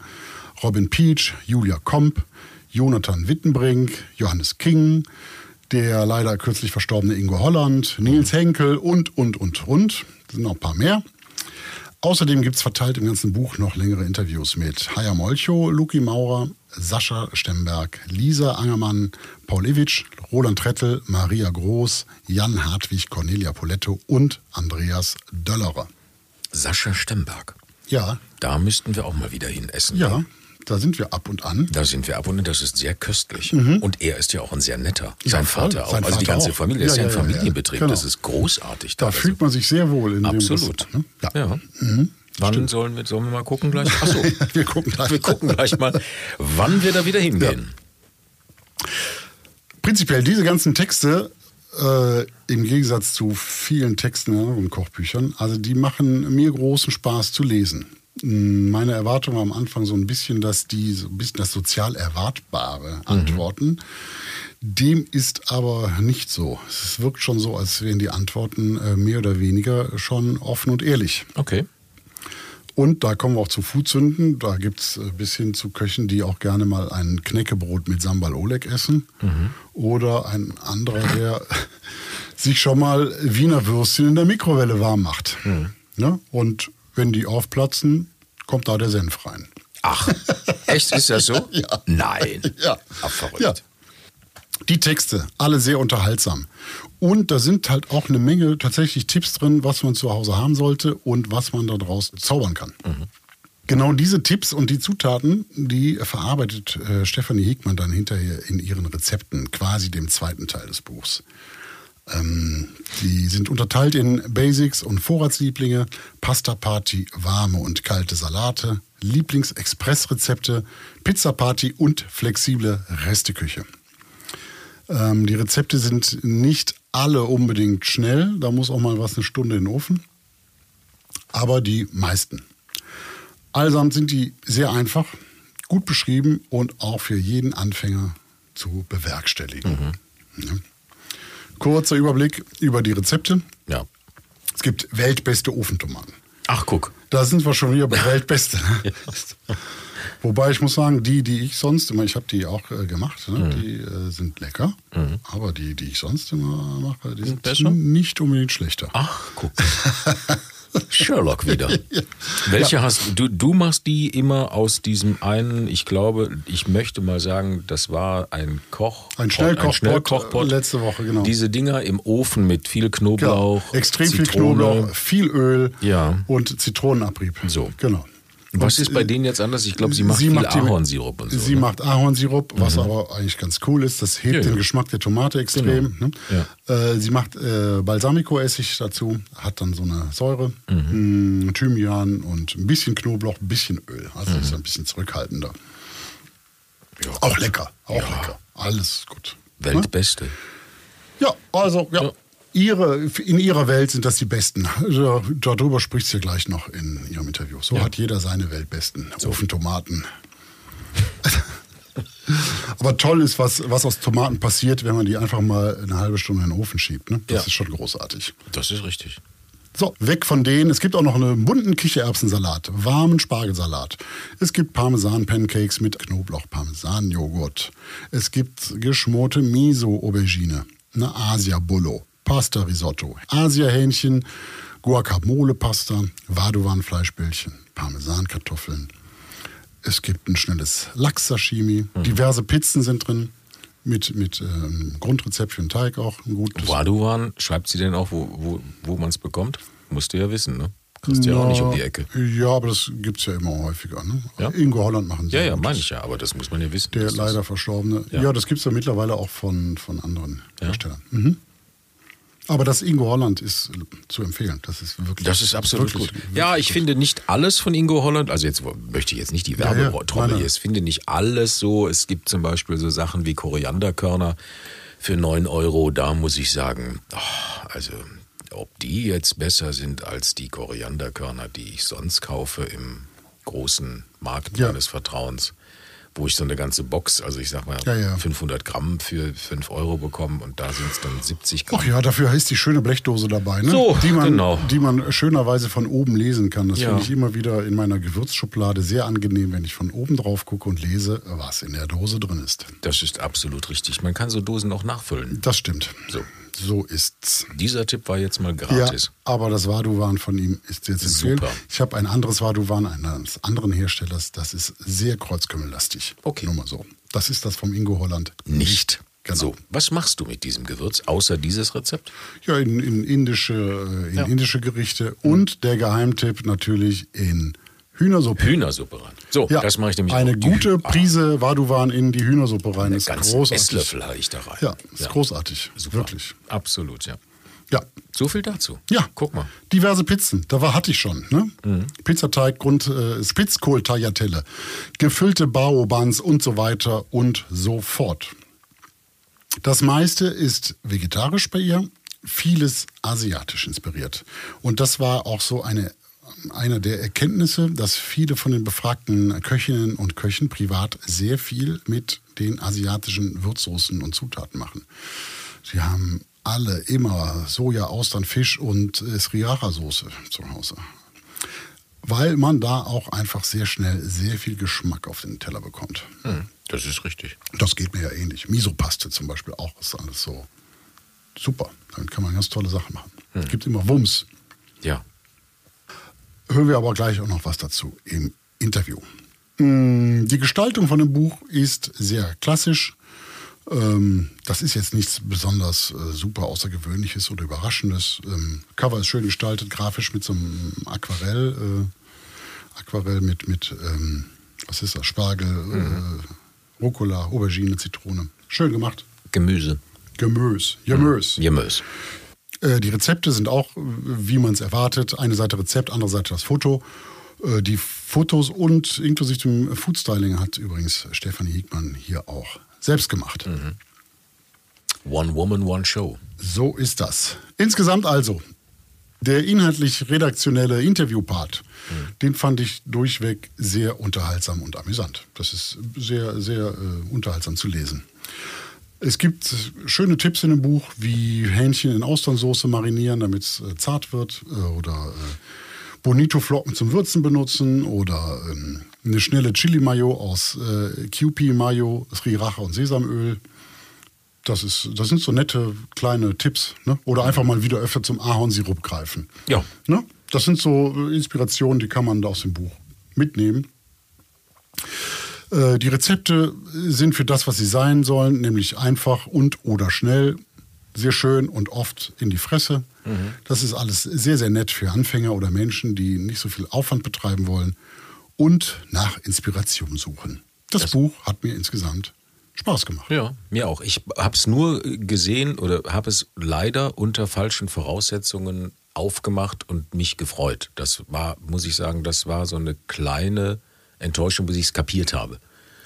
Robin Peach, Julia Komp, Jonathan Wittenbrink, Johannes King, der leider kürzlich verstorbene Ingo Holland, Nils Henkel und, und, und, und. Es sind noch ein paar mehr. Außerdem gibt es verteilt im ganzen Buch noch längere Interviews mit Haya Molcho, Luki Maurer, Sascha Stemberg, Lisa Angermann, Paul Iwitsch, Roland Trettel, Maria Groß, Jan Hartwig, Cornelia Poletto und Andreas Döllerer. Sascha Stemberg. Ja, Da müssten wir auch mal wieder hin essen. ja, da sind wir ab und an. Da sind wir ab und das ist sehr köstlich. Und er ist ja auch ein sehr netter. Ja, Sein voll. Vater auch. Sein also die Vater ganze auch. Familie ist ja, Ja, ein ja, ja, ja. Familienbetrieb. Genau. Das ist großartig. Da Also fühlt man sich sehr wohl in Absolut. dem. ne? Ja. Wann sollen wir, sollen wir mal gucken gleich? Achso, [laughs] Wir gucken gleich. wir gucken gleich mal, wann wir da wieder hingehen. Prinzipiell diese ganzen Texte, äh, im Gegensatz zu vielen Texten in anderen Kochbüchern, also die machen mir großen Spaß zu lesen. Meine Erwartung war am Anfang so ein bisschen, dass die so ein bisschen das sozial Erwartbare antworten. Dem ist aber nicht so. Es wirkt schon so, als wären die Antworten äh, mehr oder weniger schon offen und ehrlich. Okay. Und da kommen wir auch zu Fußsünden. Da gibt es bis hin zu Köchen, die auch gerne mal ein Knäckebrot mit Sambal Oleg essen. Oder ein anderer, der [laughs] sich schon mal Wiener Würstchen in der Mikrowelle warm macht. Ja? Und wenn die aufplatzen, kommt da der Senf rein. Ach, echt ist das so? [laughs] Ja. Nein. Ja. Ach, verrückt. Ja. Die Texte, alle sehr unterhaltsam. Und da sind halt auch eine Menge tatsächlich Tipps drin, was man zu Hause haben sollte und was man daraus zaubern kann. Genau diese Tipps und die Zutaten, die verarbeitet äh, Stefanie Hickmann dann hinterher in ihren Rezepten, quasi dem zweiten Teil des Buchs. Ähm, die sind unterteilt in Basics und Vorratslieblinge, Pasta Party, warme und kalte Salate, Lieblingsexpressrezepte, Pizza Party und flexible Resteküche. Ähm, die Rezepte sind nicht alle unbedingt schnell, da muss auch mal was eine Stunde in den Ofen, aber die meisten. Allesamt sind die sehr einfach, gut beschrieben und auch für jeden Anfänger zu bewerkstelligen. Ja. Kurzer Überblick über die Rezepte. Ja. Es gibt weltbeste Ofentomaten. Ach, guck. Da sind wir schon wieder bei Weltbeste. [laughs] ne? Wobei ich muss sagen, die, die ich sonst immer, ich habe die auch äh, gemacht, Mhm. ne? die äh, sind lecker. Aber die, die ich sonst immer mache, die sind besser? nicht unbedingt schlechter. Ach, guck. [laughs] Sherlock wieder. [laughs] Welche hast du? Du machst die immer aus diesem einen, ich glaube, ich möchte mal sagen, das war ein Koch. Ein Schnellkochpot, Schnellkochpot. äh, letzte Woche, genau. Diese Dinger im Ofen mit viel Knoblauch. Genau. Extrem viel Zitrone. Knoblauch, viel Öl Ja. und Zitronenabrieb. So. Genau. Was ist bei äh, denen jetzt anders? Ich glaube, sie macht sie macht Ahornsirup und so. Sie ne? macht Ahornsirup, was aber eigentlich ganz cool ist. Das hebt Ja, den ja. Geschmack der Tomate extrem. Genau. Ne? Äh, sie macht äh, Balsamico-Essig dazu, hat dann so eine Säure, Mhm. mh, Thymian und ein bisschen Knoblauch, ein bisschen Öl. Also Mhm. ist ein bisschen zurückhaltender. auch lecker, auch lecker. Alles gut. Ne? Weltbeste. Ja, also ja. Ja. Ihre, in ihrer Welt sind das die Besten. Da- Darüber spricht sie ja gleich noch in ihrem Interview. So hat jeder seine Weltbesten. Ofentomaten. [laughs] Aber toll ist, was, was aus Tomaten passiert, wenn man die einfach mal eine halbe Stunde in den Ofen schiebt. Ne? Das Ja. ist schon großartig. Das ist richtig. So, weg von denen. Es gibt auch noch einen bunten Kichererbsensalat, warmen Spargelsalat. Es gibt Parmesan-Pancakes mit Knoblauch-Parmesan-Joghurt. Es gibt geschmorte Miso-Aubergine, eine Asia-Bullo, Pasta-Risotto, Asia-Hähnchen, Guacamole-Pasta, Vadovan-Fleischbällchen, Parmesankartoffeln. Es gibt ein schnelles Lachs-Sashimi. Diverse Pizzen sind drin. Mit, mit ähm, Grundrezept für den Teig auch. Ein gutes. Waduwan, schreibt sie denn auch, wo, wo, wo man es bekommt? Musst du ja wissen, ne? Kriegst du ja auch nicht um die Ecke. Ja, aber das gibt es ja immer häufiger. Ne? Ja? Ingo Holland machen sie. Ja, ja, meine ich ja, aber das muss man ja wissen. Der leider verstorbene. Ja. Ja, das gibt es ja mittlerweile auch von, von anderen Ja? Herstellern. Mhm. Aber das Ingo Holland ist äh, zu empfehlen. Das ist wirklich. Das ist absolut wirklich, gut. wirklich Ja, ich gut. finde nicht alles von Ingo Holland, also jetzt möchte ich jetzt nicht die Ja, ja, Werbetrommel nein, hier, ich finde nicht alles so. Es gibt zum Beispiel so Sachen wie Korianderkörner für 9 Euro. Da muss ich sagen, ach, also ob die jetzt besser sind als die Korianderkörner, die ich sonst kaufe im großen Markt Ja. meines Vertrauens, wo ich so eine ganze Box, also ich sag mal Ja, ja. 500 Gramm für 5 Euro bekomme und da sind es dann 70 Gramm. Ach ja, dafür ist die schöne Blechdose dabei, ne? So, die man, genau. die man schönerweise von oben lesen kann. Das Ja. finde ich immer wieder in meiner Gewürzschublade sehr angenehm, wenn ich von oben drauf gucke und lese, was in der Dose drin ist. Das ist absolut richtig. Man kann so Dosen auch nachfüllen. Das stimmt. So. So ist's. Dieser Tipp war jetzt mal Ja, gratis. aber das Vaduvan von ihm ist jetzt empfehlen. Super. Ich habe ein anderes Vaduvan eines anderen Herstellers, das ist sehr kreuzkümmellastig. Okay. Nur mal so. Das ist das vom Ingo Holland Nicht. Genau. So, was machst du mit diesem Gewürz, außer dieses Rezept? Ja, in, in, indische, äh, in Ja. indische Gerichte und der Geheimtipp natürlich in Hühnersuppe. Hühnersuppe rein. So, Ja, das mache ich nämlich eine auch. Gute Ah, Prise Vaduvan in die Hühnersuppe rein. Einen ist ganzen großartig. Esslöffel habe ich da rein. Ja, ist großartig. Super. Wirklich. Absolut, ja. Ja. So viel dazu. Ja. Guck mal. Diverse Pizzen, da war, hatte ich schon. Ne? Mhm. Pizzateig, Grund, äh, Spitzkohl-Tagliatelle, gefüllte Bao-Buns und so weiter und so fort. Das meiste ist vegetarisch bei ihr, vieles asiatisch inspiriert. Und das war auch so eine einer der Erkenntnisse, dass viele von den befragten Köchinnen und Köchen privat sehr viel mit den asiatischen Würzsoßen und Zutaten machen. Sie haben alle immer Soja, Austern, Fisch und äh, Sriracha-Soße zu Hause. Weil man da auch einfach sehr schnell sehr viel Geschmack auf den Teller bekommt. Hm, das ist richtig. Das geht mir ja ähnlich. Misopaste zum Beispiel auch ist alles so super. Damit kann man ganz tolle Sachen machen. Es gibt immer Wumms. Ja. Hören wir aber gleich auch noch was dazu im Interview. Mm, Die Gestaltung von dem Buch ist sehr klassisch. Ähm, Das ist jetzt nichts besonders äh, super Außergewöhnliches oder Überraschendes. Ähm, Cover ist schön gestaltet, grafisch mit so einem Aquarell. Äh, Aquarell mit, mit ähm, was ist das? Spargel, äh, Rucola, Aubergine, Zitrone. Schön gemacht. Gemüse. Gemüse. Gemüse. Gemüse. Äh, Die Rezepte sind auch, äh, wie man es erwartet. Eine Seite Rezept, andere Seite das Foto. Äh, Die Fotos und inklusive dem Foodstyling hat übrigens Stefanie Hiegmann hier auch selbst gemacht. One Woman, One Show. So ist das. Insgesamt also, der inhaltlich-redaktionelle Interviewpart, den fand ich durchweg sehr unterhaltsam und amüsant. Das ist sehr, sehr äh, unterhaltsam zu lesen. Es gibt schöne Tipps in dem Buch, wie Hähnchen in Austernsoße marinieren, damit es äh, zart wird, äh, oder äh, Bonito-Flocken zum Würzen benutzen, oder ähm, eine schnelle Chili-Mayo aus äh, Kewpie-Mayo, Sriracha und Sesamöl. Das, ist, das sind so nette kleine Tipps. Ne? Oder einfach mal wieder öfter zum Ahornsirup greifen. Ja. Ne? Das sind so Inspirationen, die kann man da aus dem Buch mitnehmen. Äh, Die Rezepte sind für das, was sie sein sollen, nämlich einfach und oder schnell, sehr schön und oft in die Fresse. Das ist alles sehr, sehr nett für Anfänger oder Menschen, die nicht so viel Aufwand betreiben wollen und nach Inspiration suchen. Das, Buch hat mir insgesamt Spaß gemacht. Ja, mir auch. Ich habe es nur gesehen oder habe es leider unter falschen Voraussetzungen aufgemacht und mich gefreut. Das war, muss ich sagen, das war so eine kleine Enttäuschung, bis ich es kapiert habe.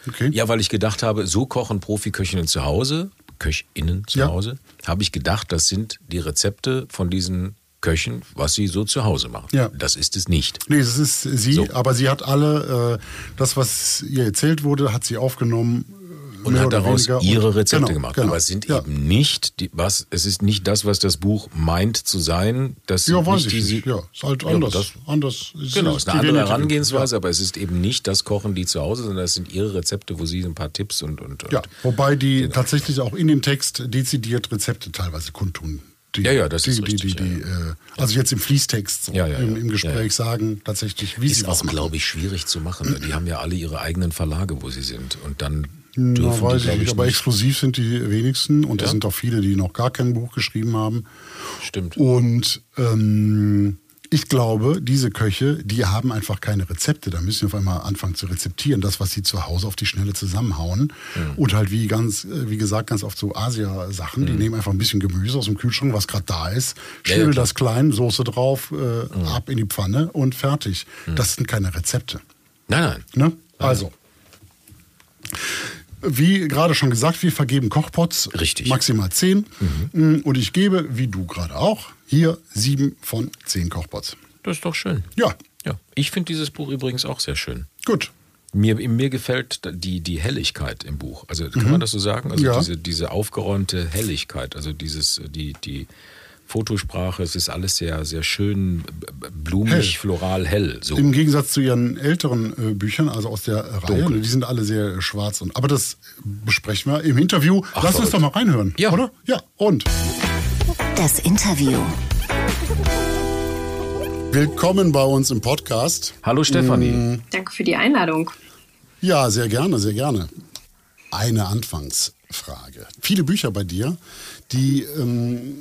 Okay. Ja, weil ich gedacht habe, so kochen Profiköchinnen zu Hause, KöchInnen zu Ja. Hause, habe ich gedacht, das sind die Rezepte von diesen Köchen, was sie so zu Hause machen. Ja. Das ist es nicht. Nee, das ist sie, So. aber sie hat alle, äh, das, was ihr erzählt wurde, hat sie aufgenommen. Und hat daraus ihre Rezepte genau, gemacht. genau. Aber es sind ja. eben nicht, die, was, es ist nicht das, was das Buch meint zu sein. Das Ja, weiß ich diese, nicht. Ja, ist halt Ja, anders. das- anders ist, Genau, ist eine andere Herangehensweise, Ja. aber es ist eben nicht das Kochen, die zu Hause, sondern es sind ihre Rezepte, wo sie ein paar Tipps und. und, und Ja, wobei die tatsächlich auch in dem Text dezidiert Rezepte teilweise kundtun. Die, Ja, ja, das die, ist die, richtig, die, die, ja, äh, Also jetzt im Fließtext, so, Ja, ja, im, ja. im Gespräch Ja, ja. sagen tatsächlich, wie sie ist auch, glaube ich, schwierig zu machen. Die haben ja alle ihre eigenen Verlage, wo sie sind. Und dann Na, dürfen weiß die, ich nicht, ich, aber exklusiv sind die wenigsten und es Ja. sind auch viele, die noch gar kein Buch geschrieben haben. Stimmt. Und ähm, ich glaube, diese Köche, die haben einfach keine Rezepte. Da müssen wir auf einmal anfangen zu rezeptieren, das, was sie zu Hause auf die Schnelle zusammenhauen. Und halt wie ganz, äh, wie gesagt, ganz oft so Asia-Sachen. Die nehmen einfach ein bisschen Gemüse aus dem Kühlschrank, was gerade da ist, Mhm. Ja, ja, das klein, Soße drauf, äh, ab in die Pfanne und fertig. Mhm. Das sind keine Rezepte. Nein, nein. Ne? Also. Wie gerade schon gesagt, wir vergeben Kochpots. Richtig. Maximal zehn. Mm, Und ich gebe, wie du gerade auch, hier sieben von zehn Kochpots. Das ist doch schön. Ja, Ja. Ich finde dieses Buch übrigens auch sehr schön. gut. Mir, mir gefällt die, die Helligkeit im Buch. Also kann man das so sagen? Also Ja. diese, diese aufgeräumte Helligkeit, also dieses, die, die Fotosprache, es ist alles sehr, sehr schön blumig, Hell. floral, hell. So. Im Gegensatz zu ihren älteren äh, Büchern, also aus der Reihe, Dunkel. die sind alle sehr schwarz. Und, aber das besprechen wir im Interview. Ach, Lass uns doch mal reinhören, Ja. oder? Ja, und Das Interview. willkommen bei uns im Podcast. Hallo Stefanie. Mm. Danke für die Einladung. Ja, sehr gerne, sehr gerne. Eine Anfangsfrage. Viele Bücher bei dir, die ähm,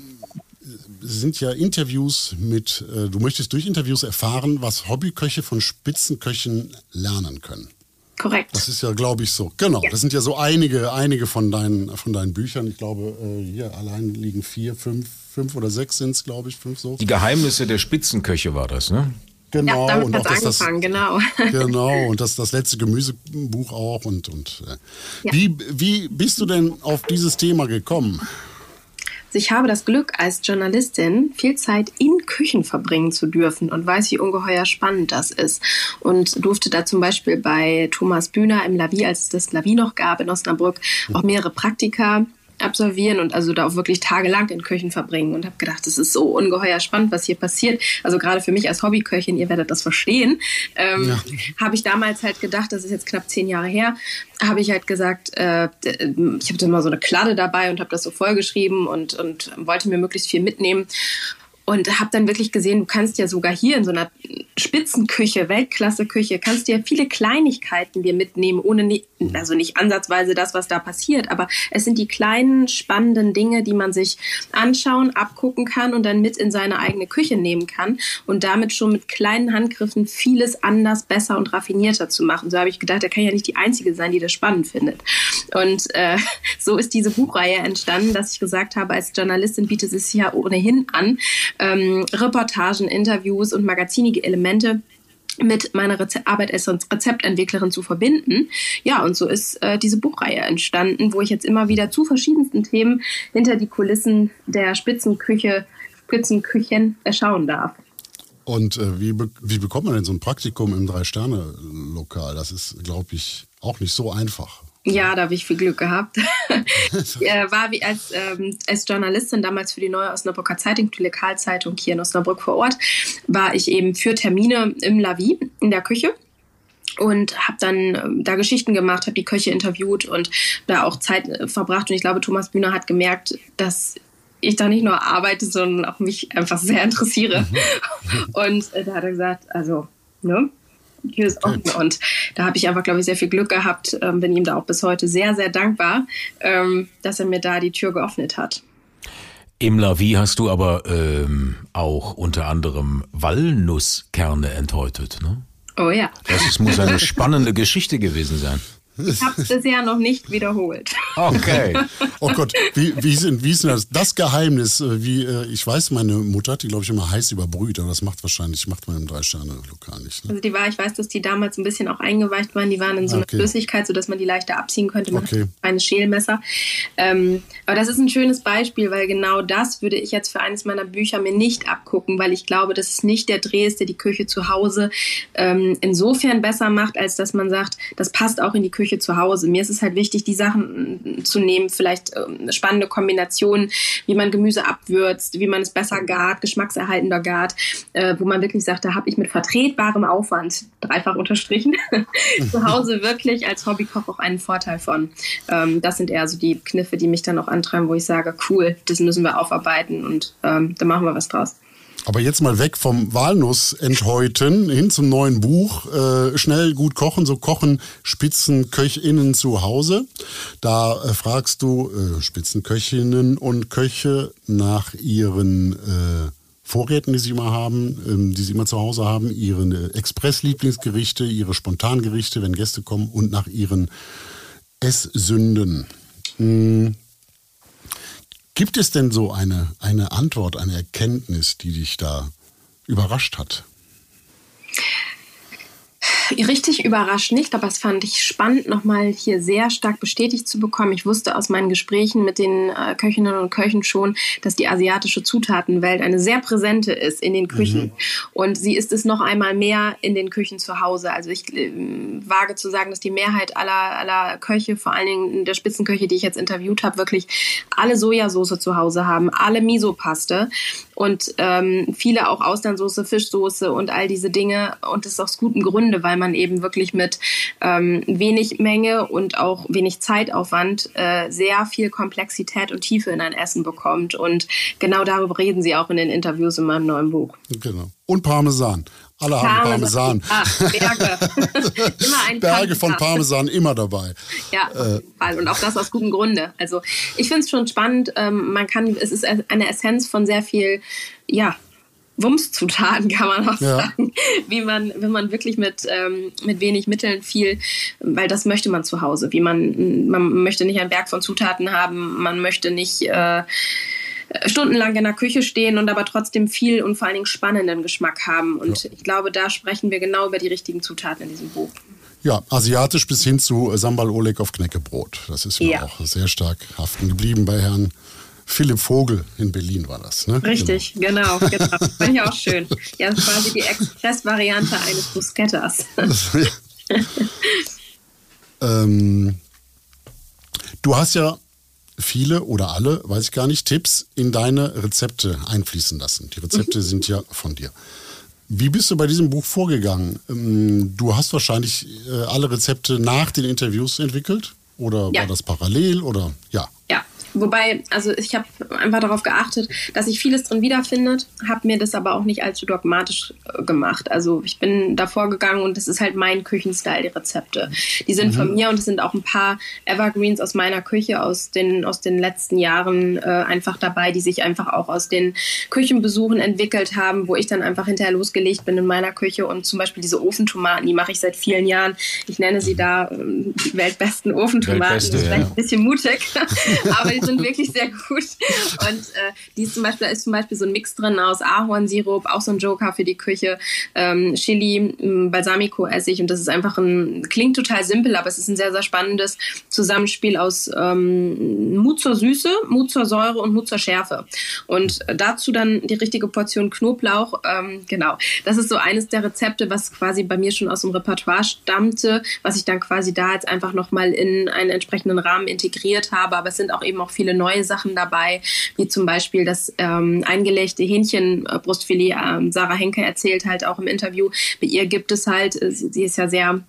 sind ja Interviews mit, äh, du möchtest durch Interviews erfahren, was Hobbyköche von Spitzenköchen lernen können. Korrekt. Das ist ja, glaube ich, so. Genau, das sind ja so einige, einige von deinen, von deinen Büchern. Ich glaube, äh, hier allein liegen vier, fünf, fünf oder sechs sind es, glaube ich, fünf so. Die Geheimnisse der Spitzenköche war das, ne? Genau, ja, damit und auch das, das, angefangen, genau. [laughs] Genau, [laughs] und das, das letzte Gemüsebuch auch. Und, und, äh. Ja. wie, wie bist du denn auf dieses Thema gekommen? Ich habe das Glück, als Journalistin viel Zeit in Küchen verbringen zu dürfen und weiß, wie ungeheuer spannend das ist. Und durfte da zum Beispiel bei Thomas Bühner im Lavi, als es das Lavi noch gab in Osnabrück, auch mehrere Praktika absolvieren und also da auch wirklich tagelang in Köchen verbringen und habe gedacht, das ist so ungeheuer spannend, was hier passiert. Also gerade für mich als Hobbyköchin, ihr werdet das verstehen, ähm, ja. habe ich damals halt gedacht, das ist jetzt knapp zehn Jahre her, habe ich halt gesagt, äh, ich habe immer so eine Kladde dabei und habe das so vollgeschrieben und, und wollte mir möglichst viel mitnehmen und habe dann wirklich gesehen, du kannst ja sogar hier in so einer Spitzenküche, Weltklasse-Küche, kannst du ja viele Kleinigkeiten dir mitnehmen, ohne also nicht ansatzweise das, was da passiert, aber es sind die kleinen spannenden Dinge, die man sich anschauen, abgucken kann und dann mit in seine eigene Küche nehmen kann und damit schon mit kleinen Handgriffen vieles anders, besser und raffinierter zu machen. So habe ich gedacht, er kann ja nicht die einzige sein, die das spannend findet. Und äh, so ist diese Buchreihe entstanden, dass ich gesagt habe, als Journalistin bietet es sich ja ohnehin an, ähm, Reportagen, Interviews und magazinige Elemente mit meiner Reze Arbeit als Rezeptentwicklerin zu verbinden. Ja, und so ist äh, diese Buchreihe entstanden, wo ich jetzt immer wieder zu verschiedensten Themen hinter die Kulissen der Spitzenküche, Spitzenküchen erschauen darf. Und äh, wie, be wie bekommt man denn so ein Praktikum im Drei-Sterne-Lokal? Das ist, glaube ich, auch nicht so einfach. Ja, da habe ich viel Glück gehabt. [laughs] war wie als, ähm, als Journalistin damals für die Neue Osnabrücker Zeitung, die Lokalzeitung hier in Osnabrück vor Ort, war ich eben für Termine im Lavi in der Küche und habe dann ähm, da Geschichten gemacht, habe die Köche interviewt und da auch Zeit äh, verbracht. Und ich glaube, Thomas Bühner hat gemerkt, dass ich da nicht nur arbeite, sondern auch mich einfach sehr interessiere. Mhm. [laughs] und äh, da hat er gesagt, also, ne, Ist offen. Und da habe ich einfach, glaube ich, sehr viel Glück gehabt. Ähm, bin ihm da auch bis heute sehr, sehr dankbar, ähm, dass er mir da die Tür geöffnet hat. Im Lavi hast du aber ähm, auch unter anderem Walnusskerne enthäutet, ne? Oh ja. Das muss eine spannende Geschichte gewesen sein. Ich habe es bisher noch nicht wiederholt. Okay. [laughs] Oh Gott, wie, wie, sind, wie ist denn das? Das Geheimnis, äh, wie, äh, ich weiß, meine Mutter hat die, glaube ich, immer heiß überbrüht, aber das macht wahrscheinlich, macht man im Drei-Sterne-Lokal nicht. Ne? Also die war, ich weiß, dass die damals ein bisschen auch eingeweicht waren, die waren in so einer okay. Flüssigkeit, sodass man die leichter abziehen könnte. Man okay. ein Schälmesser. Ähm, aber das ist ein schönes Beispiel, weil genau das würde ich jetzt für eines meiner Bücher mir nicht abgucken, weil ich glaube, dass es nicht der Dreh ist, der die Küche zu Hause ähm, insofern besser macht, als dass man sagt, das passt auch in die Küche Küche zu Hause. Mir ist es halt wichtig, die Sachen zu nehmen, vielleicht ähm, spannende Kombinationen, wie man Gemüse abwürzt, wie man es besser gart, geschmackserhaltender gart, äh, wo man wirklich sagt, da habe ich mit vertretbarem Aufwand, dreifach unterstrichen, [laughs] zu Hause wirklich als Hobbykoch auch einen Vorteil von. Ähm, das sind eher so die Kniffe, die mich dann auch antreiben, wo ich sage, cool, das müssen wir aufarbeiten und ähm, da machen wir was draus. Aber jetzt mal weg vom Walnuss enthäuten hin zum neuen Buch. Äh, schnell gut kochen, so kochen Spitzenköchinnen zu Hause. Da äh, fragst du äh, Spitzenköchinnen und Köche nach ihren äh, Vorräten, die sie immer haben, ähm, die sie immer zu Hause haben, ihre äh, Express-Lieblingsgerichte, ihre Spontangerichte, wenn Gäste kommen und nach ihren Esssünden. Hm. Gibt es denn so eine, eine Antwort, eine Erkenntnis, die dich da überrascht hat? Richtig überrascht nicht, aber es fand ich spannend, nochmal hier sehr stark bestätigt zu bekommen. Ich wusste aus meinen Gesprächen mit den äh, Köchinnen und Köchen schon, dass die asiatische Zutatenwelt eine sehr präsente ist in den Küchen. Mhm. Und sie ist es noch einmal mehr in den Küchen zu Hause. Also ich äh, wage zu sagen, dass die Mehrheit aller, aller Köche, vor allen Dingen der Spitzenköche, die ich jetzt interviewt habe, wirklich alle Sojasauce zu Hause haben, alle Misopaste und ähm, viele auch Austernsoße, Fischsoße und all diese Dinge. Und das ist aus gutem Grunde, weil man eben wirklich mit ähm, wenig Menge und auch wenig Zeitaufwand äh, sehr viel Komplexität und Tiefe in ein Essen bekommt. Und genau darüber reden sie auch in den Interviews in meinem neuen Buch. Genau. Und Parmesan. Alle haben Parmesan. Ah, Berge. [laughs] immer ein Berge von Parmesan immer dabei. Ja, äh. und auch das aus gutem Grunde. Also ich finde es schon spannend. Ähm, man kann, es ist eine Essenz von sehr viel, ja, Wumszutaten, kann man auch ja. sagen. Wie man, wenn man wirklich mit, ähm, mit wenig Mitteln viel, weil das möchte man zu Hause. Wie man, man möchte nicht einen Berg von Zutaten haben, man möchte nicht äh, stundenlang in der Küche stehen und aber trotzdem viel und vor allen Dingen spannenden Geschmack haben. Und ja. ich glaube, da sprechen wir genau über die richtigen Zutaten in diesem Buch. Ja, asiatisch bis hin zu Sambal Oleg auf Knäckebrot. Das ist mir ja. auch sehr stark haften geblieben bei Herrn Philipp Vogel in Berlin war das, ne? Richtig, genau, genau. [laughs] genau. Fand ich auch schön. Ja, quasi die Express-Variante eines Bruschettas. [laughs] ähm, du hast ja viele oder alle, weiß ich gar nicht, Tipps in deine Rezepte einfließen lassen. Die Rezepte mhm. sind ja von dir. Wie bist du bei diesem Buch vorgegangen? Ähm, du hast wahrscheinlich äh, alle Rezepte nach den Interviews entwickelt? Oder ja. war das parallel? Oder ja. Ja, Wobei, also ich habe einfach darauf geachtet, dass ich vieles drin wiederfindet, habe mir das aber auch nicht allzu dogmatisch äh, gemacht. Also ich bin davor gegangen und das ist halt mein Küchenstyle, die Rezepte. Die sind mhm. von mir und es sind auch ein paar Evergreens aus meiner Küche aus den, aus den letzten Jahren äh, einfach dabei, die sich einfach auch aus den Küchenbesuchen entwickelt haben, wo ich dann einfach hinterher losgelegt bin in meiner Küche und zum Beispiel diese Ofentomaten, die mache ich seit vielen Jahren. Ich nenne sie da äh, die weltbesten Ofentomaten. Weltbeste, das ist vielleicht ja. ein bisschen mutig, [laughs] aber die sind wirklich sehr gut. Und äh, die ist zum Beispiel, ist zum Beispiel so ein Mix drin aus Ahornsirup, auch so ein Joker für die Küche, ähm, Chili, Balsamico-Essig und das ist einfach ein, klingt total simpel, aber es ist ein sehr, sehr spannendes Zusammenspiel aus ähm, Mut zur Süße, Mut zur Säure und Mut zur Schärfe. Und dazu dann die richtige Portion Knoblauch. Ähm, genau, das ist so eines der Rezepte, was quasi bei mir schon aus dem Repertoire stammte, was ich dann quasi da jetzt einfach nochmal in einen entsprechenden Rahmen integriert habe. Aber es sind auch eben auch viele neue Sachen dabei, wie zum Beispiel das ähm, eingelegte Hähnchenbrustfilet. Ähm, Sarah Henke erzählt halt auch im Interview, bei ihr gibt es halt, äh, sie ist ja sehr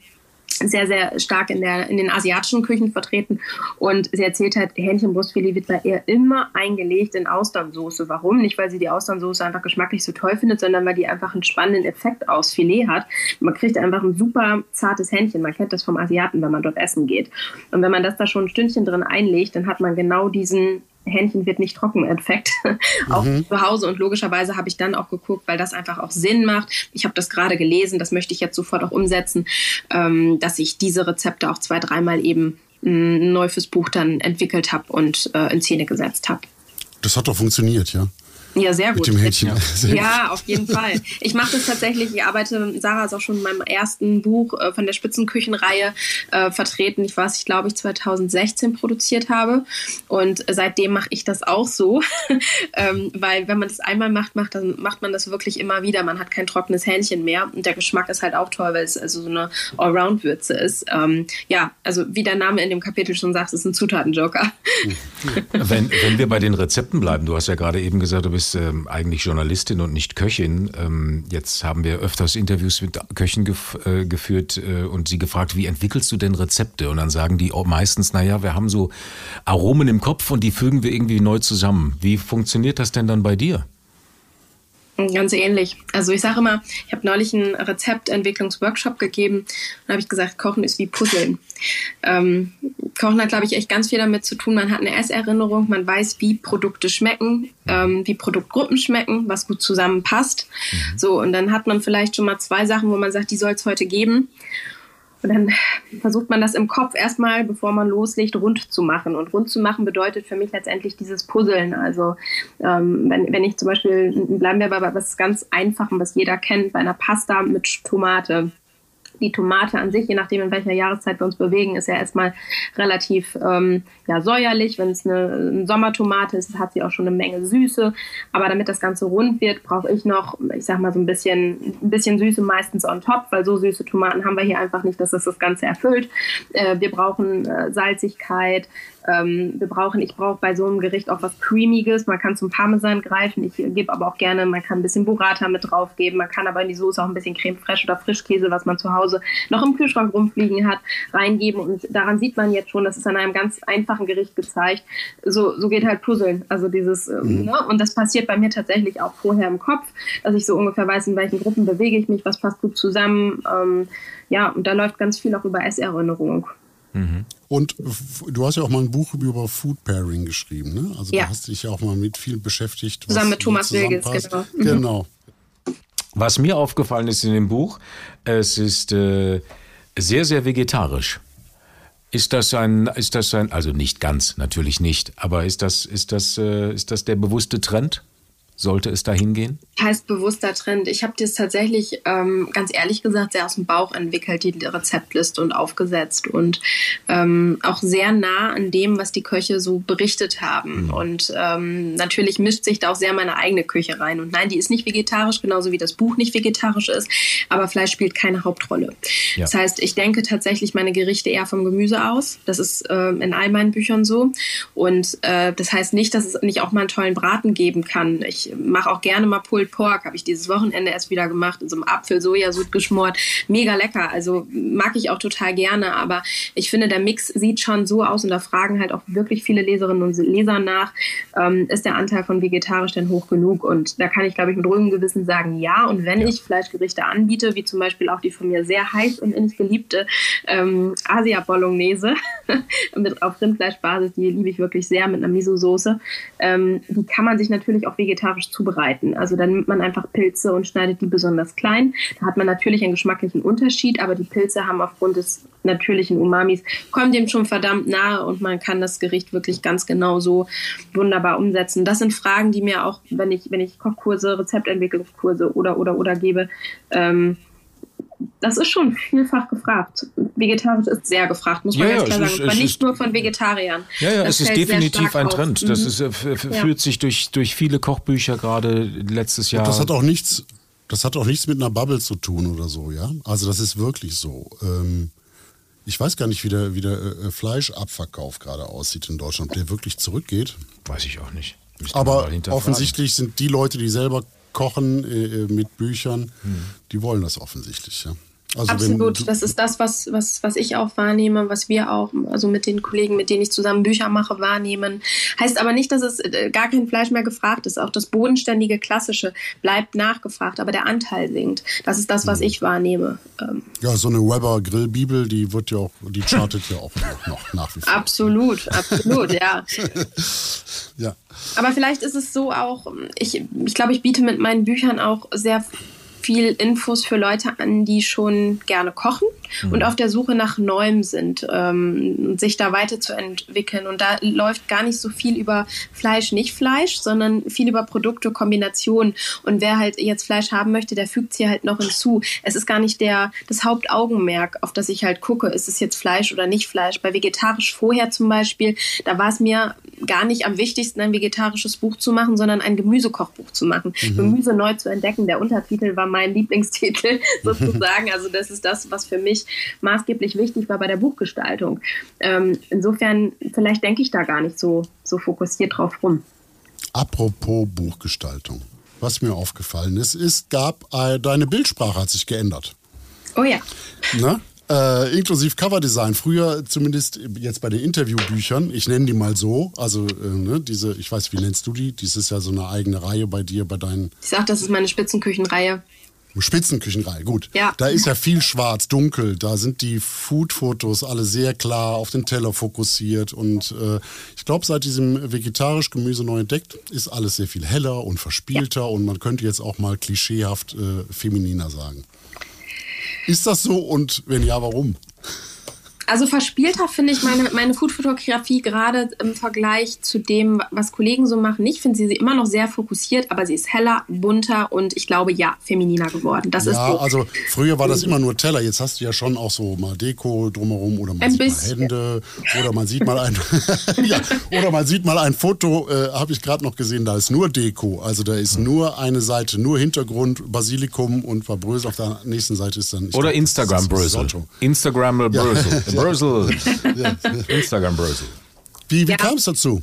sehr, sehr stark in, der, in den asiatischen Küchen vertreten. Und sie erzählt halt, Hähnchenbrustfilet wird bei ihr immer eingelegt in Austernsoße. Warum? Nicht, weil sie die Austernsoße einfach geschmacklich so toll findet, sondern weil die einfach einen spannenden Effekt aus Filet hat. Man kriegt einfach ein super zartes Hähnchen. Man kennt das vom Asiaten, wenn man dort essen geht. Und wenn man das da schon ein Stündchen drin einlegt, dann hat man genau diesen Hähnchen wird nicht trocken Effekt [laughs] auch mhm. zu Hause und logischerweise habe ich dann auch geguckt, weil das einfach auch Sinn macht. Ich habe das gerade gelesen, das möchte ich jetzt sofort auch umsetzen, ähm, dass ich diese Rezepte auch zwei, dreimal eben mm, neu fürs Buch dann entwickelt habe und äh, in Szene gesetzt habe. Das hat doch funktioniert, ja? Ja, sehr gut. Mit dem Hähnchen. Ja, [laughs] ja auf jeden Fall. Ich mache das tatsächlich. Ich arbeite, Sarah ist auch schon in meinem ersten Buch äh, von der Spitzenküchenreihe äh, vertreten. Ich weiß, ich glaube, ich 2016 produziert habe. Und seitdem mache ich das auch so. [laughs] ähm, weil wenn man das einmal macht, macht, dann macht man das wirklich immer wieder. Man hat kein trockenes Hähnchen mehr. Und der Geschmack ist halt auch toll, weil es also so eine Allround-Würze ist. Ähm, ja, also wie der Name in dem Kapitel schon sagt, ist ein Zutatenjoker. wenn, wenn wir bei den Rezepten bleiben, du hast ja gerade eben gesagt, du bist bist ähm, eigentlich Journalistin und nicht Köchin. Ähm, jetzt haben wir öfters Interviews mit Köchen gef äh, geführt äh, und sie gefragt, wie entwickelst du denn Rezepte? Und dann sagen die meistens, naja, wir haben so Aromen im Kopf und die fügen wir irgendwie neu zusammen. Wie funktioniert das denn dann bei dir? Ganz ähnlich. Also ich sage immer, ich habe neulich einen Rezeptentwicklungsworkshop gegeben und habe ich gesagt, Kochen ist wie Puzzeln. Ähm, Kochen hat, glaube ich, echt ganz viel damit zu tun. Man hat eine Esserinnerung, man weiß, wie Produkte schmecken, ähm, wie Produktgruppen schmecken, was gut zusammenpasst. Mhm. So, und dann hat man vielleicht schon mal zwei Sachen, wo man sagt, die soll es heute geben. Und dann versucht man das im Kopf erstmal, bevor man loslegt, rund zu machen. Und rund zu machen bedeutet für mich letztendlich dieses Puzzeln. Also ähm, wenn, wenn ich zum Beispiel, bleiben wir bei was ganz Einfachem, was jeder kennt, bei einer Pasta mit Tomate die Tomate an sich, je nachdem in welcher Jahreszeit wir uns bewegen, ist ja erstmal relativ ähm, ja, säuerlich. Wenn es eine, eine Sommertomate ist, hat sie auch schon eine Menge Süße. Aber damit das Ganze rund wird, brauche ich noch, ich sag mal so ein bisschen, ein bisschen Süße meistens on top, weil so süße Tomaten haben wir hier einfach nicht, dass das das Ganze erfüllt. Äh, wir brauchen äh, Salzigkeit, ähm, wir brauchen, ich brauche bei so einem Gericht auch was Creamiges. Man kann zum Parmesan greifen. Ich gebe aber auch gerne, man kann ein bisschen Burrata mit draufgeben. Man kann aber in die Soße auch ein bisschen Creme fraiche oder Frischkäse, was man zu Hause noch im Kühlschrank rumfliegen hat, reingeben. Und daran sieht man jetzt schon, das ist an einem ganz einfachen Gericht gezeigt. So, so geht halt Puzzeln. Also dieses, ähm, mhm. ne? und das passiert bei mir tatsächlich auch vorher im Kopf, dass ich so ungefähr weiß, in welchen Gruppen bewege ich mich, was passt gut zusammen. Ähm, ja, und da läuft ganz viel auch über Esserinnerung. Mhm. Und du hast ja auch mal ein Buch über Food Pairing geschrieben, ne? Also ja. da hast du dich ja auch mal mit viel beschäftigt. Zusammen mit Thomas Wilges, genau. Mhm. Genau. Was mir aufgefallen ist in dem Buch, es ist äh, sehr, sehr vegetarisch. Ist das ein, ist das ein, also nicht ganz, natürlich nicht, aber ist das, ist das, äh, ist das der bewusste Trend? Sollte es dahin gehen? Heißt bewusster Trend. Ich habe das tatsächlich, ähm, ganz ehrlich gesagt, sehr aus dem Bauch entwickelt, die Rezeptliste und aufgesetzt und ähm, auch sehr nah an dem, was die Köche so berichtet haben. Mhm. Und ähm, natürlich mischt sich da auch sehr meine eigene Küche rein. Und nein, die ist nicht vegetarisch, genauso wie das Buch nicht vegetarisch ist, aber Fleisch spielt keine Hauptrolle. Ja. Das heißt, ich denke tatsächlich meine Gerichte eher vom Gemüse aus. Das ist äh, in all meinen Büchern so. Und äh, das heißt nicht, dass es nicht auch mal einen tollen Braten geben kann. Ich mache auch gerne mal Pulled Pork, habe ich dieses Wochenende erst wieder gemacht, in so einem Apfel-Sojasud geschmort. Mega lecker, also mag ich auch total gerne, aber ich finde, der Mix sieht schon so aus und da fragen halt auch wirklich viele Leserinnen und Leser nach, ähm, ist der Anteil von vegetarisch denn hoch genug? Und da kann ich, glaube ich, mit ruhigem Gewissen sagen, ja. Und wenn ja. ich Fleischgerichte anbiete, wie zum Beispiel auch die von mir sehr heiß und innig geliebte ähm, Asia-Bolognese [laughs] mit auf Rindfleischbasis, die liebe ich wirklich sehr mit einer Miso-Soße, ähm, die kann man sich natürlich auch vegetarisch vegetarisch zubereiten. Also dann nimmt man einfach Pilze und schneidet die besonders klein. Da hat man natürlich einen geschmacklichen Unterschied, aber die Pilze haben aufgrund des natürlichen Umamis, kommen dem schon verdammt nahe und man kann das Gericht wirklich ganz genau so wunderbar umsetzen. Das sind Fragen, die mir auch, wenn ich, wenn ich Kochkurse, Rezeptentwicklungskurse oder, oder, oder gebe, ähm, das ist schon vielfach gefragt. Vegetarisch ist sehr gefragt, muss man ja, ganz klar sagen. Aber nicht nur von Vegetariern. Ja, ja, das es ist definitiv ein Trend. Das mhm. ist, äh, führt ja. sich durch, durch viele Kochbücher gerade letztes Jahr. Das hat auch nichts, das hat auch nichts mit einer Bubble zu tun oder so, ja. Also das ist wirklich so. Ähm, ich weiß gar nicht, wie der, wie der äh, Fleischabverkauf gerade aussieht in Deutschland. Ob der wirklich zurückgeht. Weiß ich auch nicht. Aber offensichtlich sind die Leute, die selber kochen äh, äh, mit Büchern, hm. die wollen das offensichtlich, ja. Also Absolut, das ist das, was, was, was ich auch wahrnehme, was wir auch, also mit den Kollegen, mit denen ich zusammen Bücher mache, wahrnehmen. Heißt aber nicht, dass es äh, gar kein Fleisch mehr gefragt ist. Auch das bodenständige, klassische bleibt nachgefragt, aber der Anteil sinkt. Das ist das, was mhm. ich wahrnehme. Ähm. Ja, so eine Weber Grillbibel, die wird ja auch, die chartet ja auch noch nach wie vor. Absolut, absolut, ja. [laughs] ja. Aber vielleicht ist es so auch, ich, ich glaube, ich biete mit meinen Büchern auch sehr viel Infos für Leute an, die schon gerne kochen mhm. und auf der Suche nach Neuem sind, ähm, sich da weiterzuentwickeln. Und da läuft gar nicht so viel über Fleisch, nicht Fleisch, sondern viel über Produkte, Kombinationen. Und wer halt jetzt Fleisch haben möchte, der fügt hier halt noch hinzu. Es ist gar nicht der, das Hauptaugenmerk, auf das ich halt gucke, ist es jetzt Fleisch oder nicht Fleisch. Bei vegetarisch vorher zum Beispiel, da war es mir gar nicht am wichtigsten, ein vegetarisches Buch zu machen, sondern ein Gemüsekochbuch zu machen. Mhm. Gemüse neu zu entdecken. Der Untertitel war mein Lieblingstitel [laughs] sozusagen. Also das ist das, was für mich maßgeblich wichtig war bei der Buchgestaltung. Ähm, insofern, vielleicht denke ich da gar nicht so, so fokussiert drauf rum. Apropos Buchgestaltung. Was mir aufgefallen ist, ist, gab äh, deine Bildsprache hat sich geändert. Oh ja. Na? Äh, inklusive Coverdesign. Früher zumindest jetzt bei den Interviewbüchern, ich nenne die mal so, also äh, ne, diese, ich weiß, wie nennst du die? Dies ist ja so eine eigene Reihe bei dir, bei deinen. Ich sag, das ist meine Spitzenküchenreihe. Spitzenküchenreihe, gut. Ja. Da ist ja viel schwarz, dunkel. Da sind die Food-Fotos alle sehr klar auf den Teller fokussiert. Und äh, ich glaube, seit diesem vegetarisch Gemüse neu entdeckt, ist alles sehr viel heller und verspielter. Ja. Und man könnte jetzt auch mal klischeehaft äh, femininer sagen. Ist das so und wenn ja, warum? Also verspielter finde ich meine, meine Food-Fotografie gerade im Vergleich zu dem, was Kollegen so machen. Ich finde sie immer noch sehr fokussiert, aber sie ist heller, bunter und ich glaube, ja, femininer geworden. Das ja, ist so. also früher war das immer nur Teller. Jetzt hast du ja schon auch so mal Deko drumherum oder man ein sieht bisschen. mal Hände oder man sieht mal ein, [laughs] ja, oder man sieht mal ein Foto, äh, habe ich gerade noch gesehen, da ist nur Deko. Also da ist nur eine Seite, nur Hintergrund, Basilikum und Brösel. Auf der nächsten Seite ist dann... Oder glaub, Instagram [laughs] Brösel. Instagram Brösel. Wie, wie ja. kam es dazu?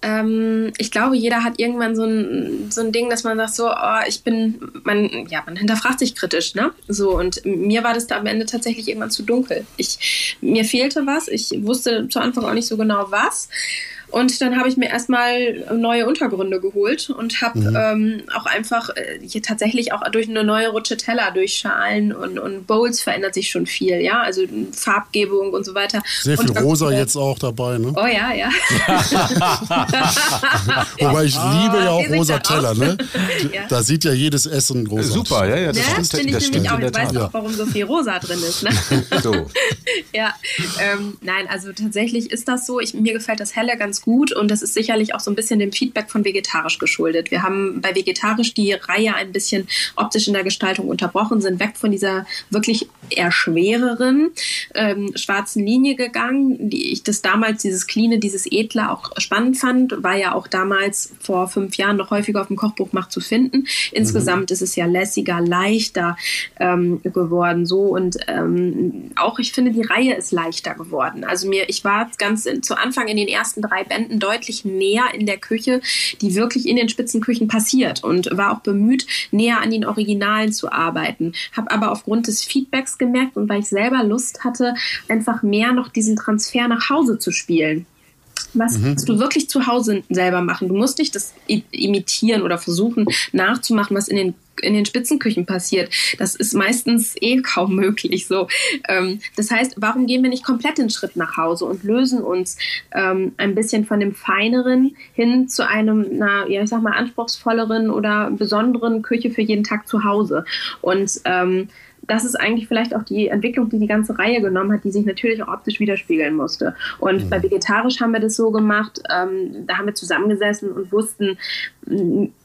Ähm, ich glaube, jeder hat irgendwann so ein, so ein Ding, dass man sagt so, oh, ich bin, man, ja, man hinterfragt sich kritisch, ne? So, und mir war das da am Ende tatsächlich irgendwann zu dunkel. Ich, mir fehlte was, ich wusste zu Anfang auch nicht so genau was. Und dann habe ich mir erstmal neue Untergründe geholt und habe mhm. ähm, auch einfach äh, hier tatsächlich auch durch eine neue Rutsche Teller, durch Schalen und, und Bowls verändert sich schon viel, ja, also Farbgebung und so weiter. Sehr viel und, Rosa jetzt auch dabei, ne? Oh ja, ja. [laughs] Wobei ich ah, liebe ja auch rosa Teller, ne? [laughs] ja. Da sieht ja jedes Essen groß aus. Super, ja, ja, das, ja, das finde ich nämlich auch. Ich weiß auch, warum so viel rosa drin ist, ne? [laughs] so. ja, ähm, nein, also tatsächlich ist das so. Ich, mir gefällt das Helle ganz ganz gut und das ist sicherlich auch so ein bisschen dem Feedback von vegetarisch geschuldet. Wir haben bei vegetarisch die Reihe ein bisschen optisch in der Gestaltung unterbrochen, sind weg von dieser wirklich eher schwereren ähm, schwarzen Linie gegangen, die ich das damals, dieses Cleane, dieses Edle auch spannend fand, war ja auch damals vor fünf Jahren noch häufiger auf dem Kochbuchmarkt zu finden. Insgesamt mhm. ist es ja lässiger, leichter ähm, geworden so und ähm, auch ich finde, die Reihe ist leichter geworden. Also mir, ich war ganz in, zu Anfang in den ersten drei Bänden deutlich näher in der Küche, die wirklich in den Spitzenküchen passiert und war auch bemüht, näher an den Originalen zu arbeiten. Habe aber aufgrund des Feedbacks gemerkt und weil ich selber Lust hatte, einfach mehr noch diesen Transfer nach Hause zu spielen. Was mhm. du wirklich zu Hause selber machen? Du musst nicht das imitieren oder versuchen nachzumachen, was in den in den Spitzenküchen passiert. Das ist meistens eh kaum möglich. So, ähm, das heißt, warum gehen wir nicht komplett den Schritt nach Hause und lösen uns ähm, ein bisschen von dem feineren hin zu einem, na, ja, ich sag mal anspruchsvolleren oder besonderen Küche für jeden Tag zu Hause und ähm, das ist eigentlich vielleicht auch die Entwicklung, die die ganze Reihe genommen hat, die sich natürlich auch optisch widerspiegeln musste. Und mhm. bei Vegetarisch haben wir das so gemacht, ähm, da haben wir zusammengesessen und wussten,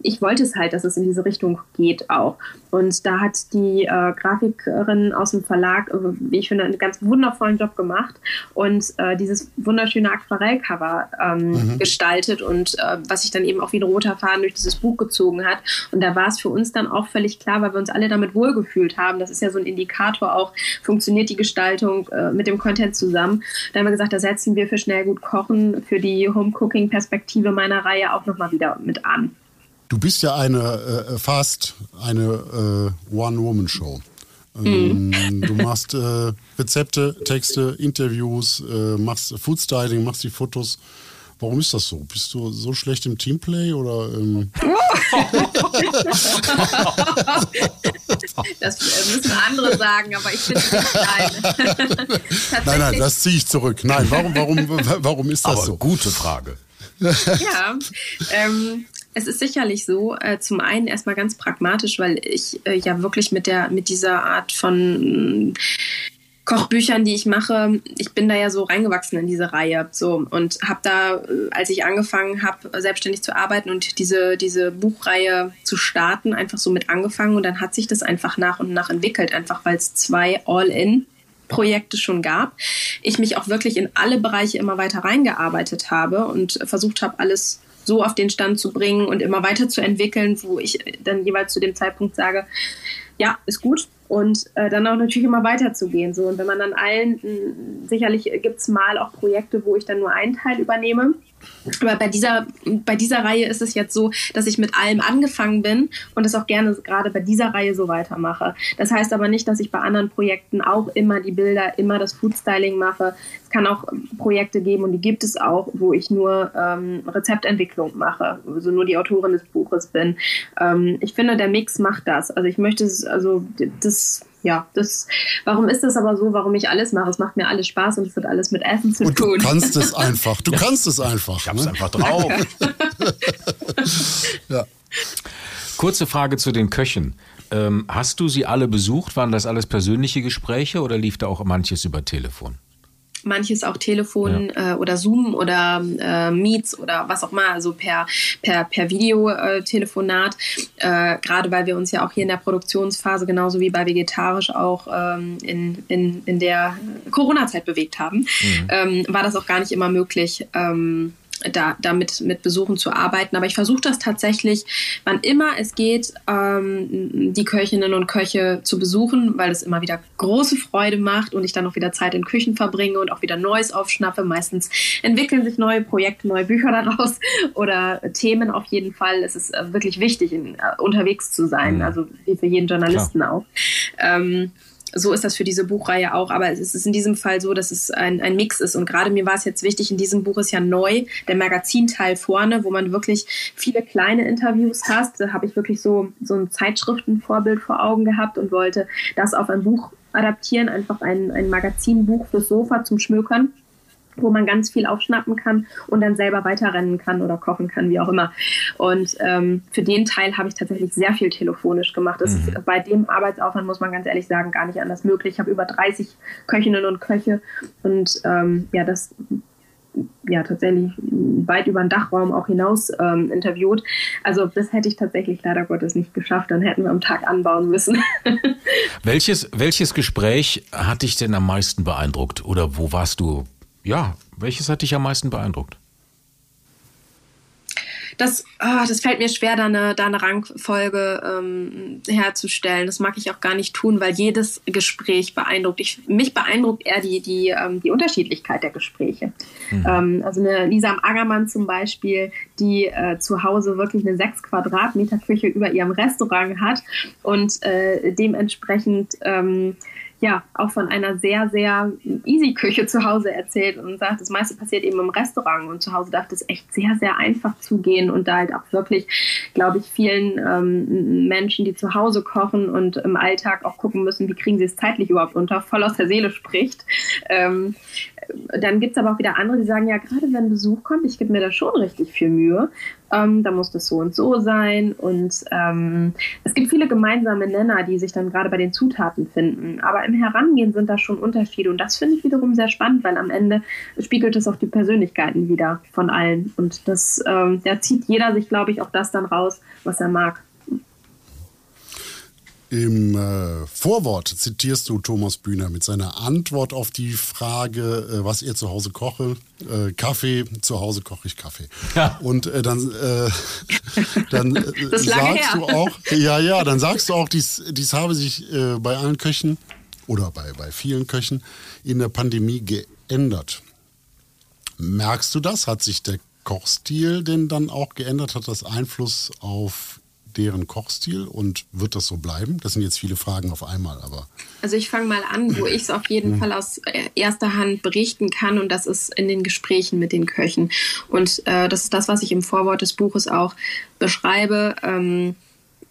ich wollte es halt, dass es in diese Richtung geht auch. Und da hat die äh, Grafikerin aus dem Verlag, äh, wie ich finde, einen ganz wundervollen Job gemacht und äh, dieses wunderschöne Aquarellcover ähm, mhm. gestaltet und äh, was sich dann eben auch wie ein roter Faden durch dieses Buch gezogen hat. Und da war es für uns dann auch völlig klar, weil wir uns alle damit wohlgefühlt haben. Das ist ja so ein Indikator auch, funktioniert die Gestaltung äh, mit dem Content zusammen. Da haben wir gesagt, da setzen wir für schnell gut kochen, für die Home-Cooking-Perspektive meiner Reihe auch nochmal wieder mit an. Du bist ja eine äh, fast eine äh, One-Woman-Show. Ähm, mhm. Du machst äh, Rezepte, Texte, Interviews, äh, machst Foodstyling, machst die Fotos. Warum ist das so? Bist du so schlecht im Teamplay oder? Ähm [laughs] das müssen andere sagen, aber ich bin nicht alleine. [laughs] nein, nein, das ziehe ich zurück. Nein, warum, warum, warum ist das aber so? Gute Frage. ja, ähm, es ist sicherlich so, äh, zum einen erstmal ganz pragmatisch, weil ich äh, ja wirklich mit der mit dieser Art von Kochbüchern, die ich mache, ich bin da ja so reingewachsen in diese Reihe so. Und habe da, äh, als ich angefangen habe, selbstständig zu arbeiten und diese diese Buchreihe zu starten, einfach so mit angefangen. Und dann hat sich das einfach nach und nach entwickelt, einfach weil es zwei All-in Projekte schon gab, ich mich auch wirklich in alle Bereiche immer weiter reingearbeitet habe und versucht habe, alles so auf den Stand zu bringen und immer weiter zu entwickeln, wo ich dann jeweils zu dem Zeitpunkt sage, ja, ist gut. Und äh, dann auch natürlich immer weiterzugehen. So. Und wenn man dann allen, mh, sicherlich gibt es mal auch Projekte, wo ich dann nur einen Teil übernehme. Aber bei dieser, bei dieser Reihe ist es jetzt so, dass ich mit allem angefangen bin und es auch gerne gerade bei dieser Reihe so weitermache. Das heißt aber nicht, dass ich bei anderen Projekten auch immer die Bilder, immer das Foodstyling mache. Es kann auch Projekte geben und die gibt es auch, wo ich nur ähm, Rezeptentwicklung mache, also nur die Autorin des Buches bin. Ähm, ich finde, der Mix macht das. Also ich möchte es, also das ja, das, warum ist das aber so, warum ich alles mache? Es macht mir alles Spaß und es hat alles mit Essen zu und tun. Du kannst es einfach. Du kannst es einfach. Ich hab's ne? einfach drauf. [laughs] ja. [laughs] Kurze Frage zu den Köchen. Ähm, hast du sie alle besucht? Waren das alles persönliche Gespräche oder lief da auch manches über Telefon? Manches auch Telefon ja. äh, oder Zoom oder äh, Meets oder was auch immer, also per, per, per Videotelefonat. Äh, Gerade weil wir uns ja auch hier in der Produktionsphase genauso wie bei Vegetarisch auch ähm, in, in, in der Corona-Zeit bewegt haben, mhm. ähm, war das auch gar nicht immer möglich. Ähm, da, damit mit Besuchen zu arbeiten. Aber ich versuche das tatsächlich, wann immer es geht, ähm, die Köchinnen und Köche zu besuchen, weil es immer wieder große Freude macht und ich dann auch wieder Zeit in Küchen verbringe und auch wieder Neues aufschnappe. Meistens entwickeln sich neue Projekte, neue Bücher daraus [laughs] oder Themen auf jeden Fall. Es ist äh, wirklich wichtig, in, uh, unterwegs zu sein, mhm. also wie für jeden Journalisten Klar. auch. Ähm, so ist das für diese Buchreihe auch. Aber es ist in diesem Fall so, dass es ein, ein Mix ist. Und gerade mir war es jetzt wichtig, in diesem Buch ist ja neu der Magazinteil vorne, wo man wirklich viele kleine Interviews hast. Da habe ich wirklich so, so ein Zeitschriftenvorbild vor Augen gehabt und wollte das auf ein Buch adaptieren, einfach ein, ein Magazinbuch fürs Sofa zum Schmökern wo man ganz viel aufschnappen kann und dann selber weiterrennen kann oder kochen kann, wie auch immer. Und ähm, für den Teil habe ich tatsächlich sehr viel telefonisch gemacht. Das mhm. ist bei dem Arbeitsaufwand, muss man ganz ehrlich sagen, gar nicht anders möglich. Ich habe über 30 Köchinnen und Köche und ähm, ja, das ja tatsächlich weit über den Dachraum auch hinaus ähm, interviewt. Also das hätte ich tatsächlich leider Gottes nicht geschafft. Dann hätten wir am Tag anbauen müssen. [laughs] welches, welches Gespräch hat dich denn am meisten beeindruckt? Oder wo warst du? Ja, welches hat dich am meisten beeindruckt? das, oh, das fällt mir schwer, da eine, da eine Rangfolge ähm, herzustellen. Das mag ich auch gar nicht tun, weil jedes Gespräch beeindruckt. Ich, mich beeindruckt eher die, die, ähm, die Unterschiedlichkeit der Gespräche. Mhm. Ähm, also eine Lisa Angermann zum Beispiel, die äh, zu Hause wirklich eine 6 Quadratmeter Küche über ihrem Restaurant hat und äh, dementsprechend ähm, ja auch von einer sehr, sehr easy Küche zu Hause erzählt und sagt, das meiste passiert eben im Restaurant und zu Hause darf das echt sehr, sehr einfach zugehen und da halt auch wirklich, glaube ich, vielen ähm, Menschen, die zu Hause kochen und im Alltag auch gucken müssen, wie kriegen sie es zeitlich überhaupt unter, voll aus der Seele spricht. Ähm, dann gibt es aber auch wieder andere, die sagen, ja, gerade wenn Besuch kommt, ich gebe mir da schon richtig viel Mühe. Ähm, da muss das so und so sein. Und ähm, es gibt viele gemeinsame Nenner, die sich dann gerade bei den Zutaten finden. Aber im Herangehen sind da schon Unterschiede. Und das finde ich wiederum sehr spannend, weil am Ende spiegelt es auch die Persönlichkeiten wieder von allen. Und das, ähm, da zieht jeder sich, glaube ich, auch das dann raus, was er mag. Im äh, Vorwort zitierst du Thomas Bühner mit seiner Antwort auf die Frage, äh, was er zu Hause koche. Äh, Kaffee, zu Hause koche ich Kaffee. Ja. Und äh, dann, äh, dann äh, [laughs] sagst her. du auch, ja, ja, dann sagst du auch, dies, dies habe sich bei allen Köchen oder bei, bei vielen Köchen in der Pandemie geändert. Merkst du das? Hat sich der Kochstil denn dann auch geändert? Hat das Einfluss auf deren Kochstil und wird das so bleiben? Das sind jetzt viele Fragen auf einmal, aber. Also ich fange mal an, wo ich es auf jeden mhm. Fall aus äh, erster Hand berichten kann und das ist in den Gesprächen mit den Köchen. Und äh, das ist das, was ich im Vorwort des Buches auch beschreibe. Ähm,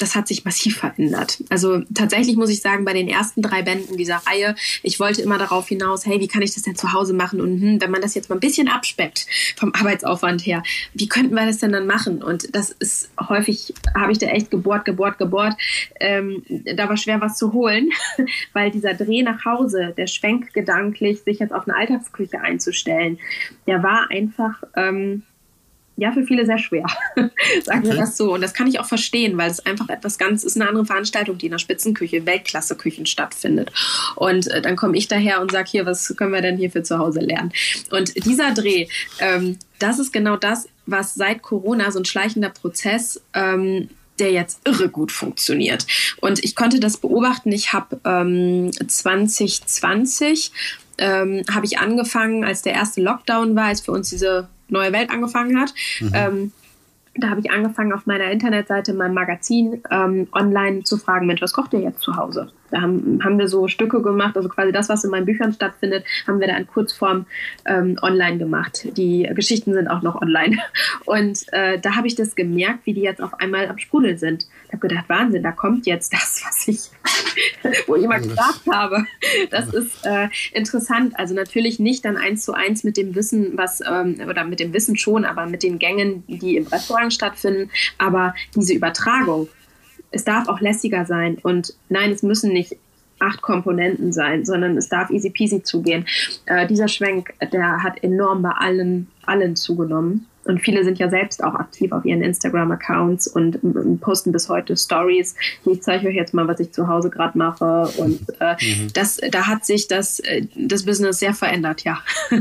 das hat sich massiv verändert. Also tatsächlich muss ich sagen, bei den ersten drei Bänden dieser Reihe, ich wollte immer darauf hinaus, hey, wie kann ich das denn zu Hause machen? Und hm, wenn man das jetzt mal ein bisschen abspeckt vom Arbeitsaufwand her, wie könnten wir das denn dann machen? Und das ist häufig, habe ich da echt gebohrt, gebohrt, gebohrt. Ähm, da war schwer was zu holen, [laughs] weil dieser Dreh nach Hause, der Schwenk gedanklich, sich jetzt auf eine Alltagsküche einzustellen, der war einfach... Ähm, ja, für viele sehr schwer. [laughs] Sagen okay. wir das so. Und das kann ich auch verstehen, weil es einfach etwas ganz, ist eine andere Veranstaltung, die in der Spitzenküche, Weltklasse-Küchen stattfindet. Und äh, dann komme ich daher und sage, hier, was können wir denn hier für zu Hause lernen? Und dieser Dreh, ähm, das ist genau das, was seit Corona so ein schleichender Prozess ähm, der jetzt irre gut funktioniert. Und ich konnte das beobachten. Ich habe ähm, 2020 ähm, habe ich angefangen, als der erste Lockdown war, als für uns diese neue Welt angefangen hat. Mhm. Ähm, da habe ich angefangen, auf meiner Internetseite, in meinem Magazin, ähm, online zu fragen, Mensch, was kocht ihr jetzt zu Hause? Da haben, haben wir so Stücke gemacht, also quasi das, was in meinen Büchern stattfindet, haben wir da in Kurzform ähm, online gemacht. Die Geschichten sind auch noch online. [laughs] Und äh, da habe ich das gemerkt, wie die jetzt auf einmal am Sprudeln sind. Ich habe gedacht, Wahnsinn, da kommt jetzt das, [laughs] was ich, [laughs] wo ich immer gedacht habe. Das ist äh, interessant. Also natürlich nicht dann eins zu eins mit dem Wissen, was, ähm, oder mit dem Wissen schon, aber mit den Gängen, die im Restaurant stattfinden. Aber diese Übertragung, es darf auch lässiger sein. Und nein, es müssen nicht acht Komponenten sein, sondern es darf easy peasy zugehen. Äh, dieser Schwenk, der hat enorm bei allen, allen zugenommen. Und viele sind ja selbst auch aktiv auf ihren Instagram-Accounts und posten bis heute Stories. Ich zeige euch jetzt mal, was ich zu Hause gerade mache. Und äh, mhm. das, da hat sich das, äh, das Business sehr verändert, ja. [laughs] ja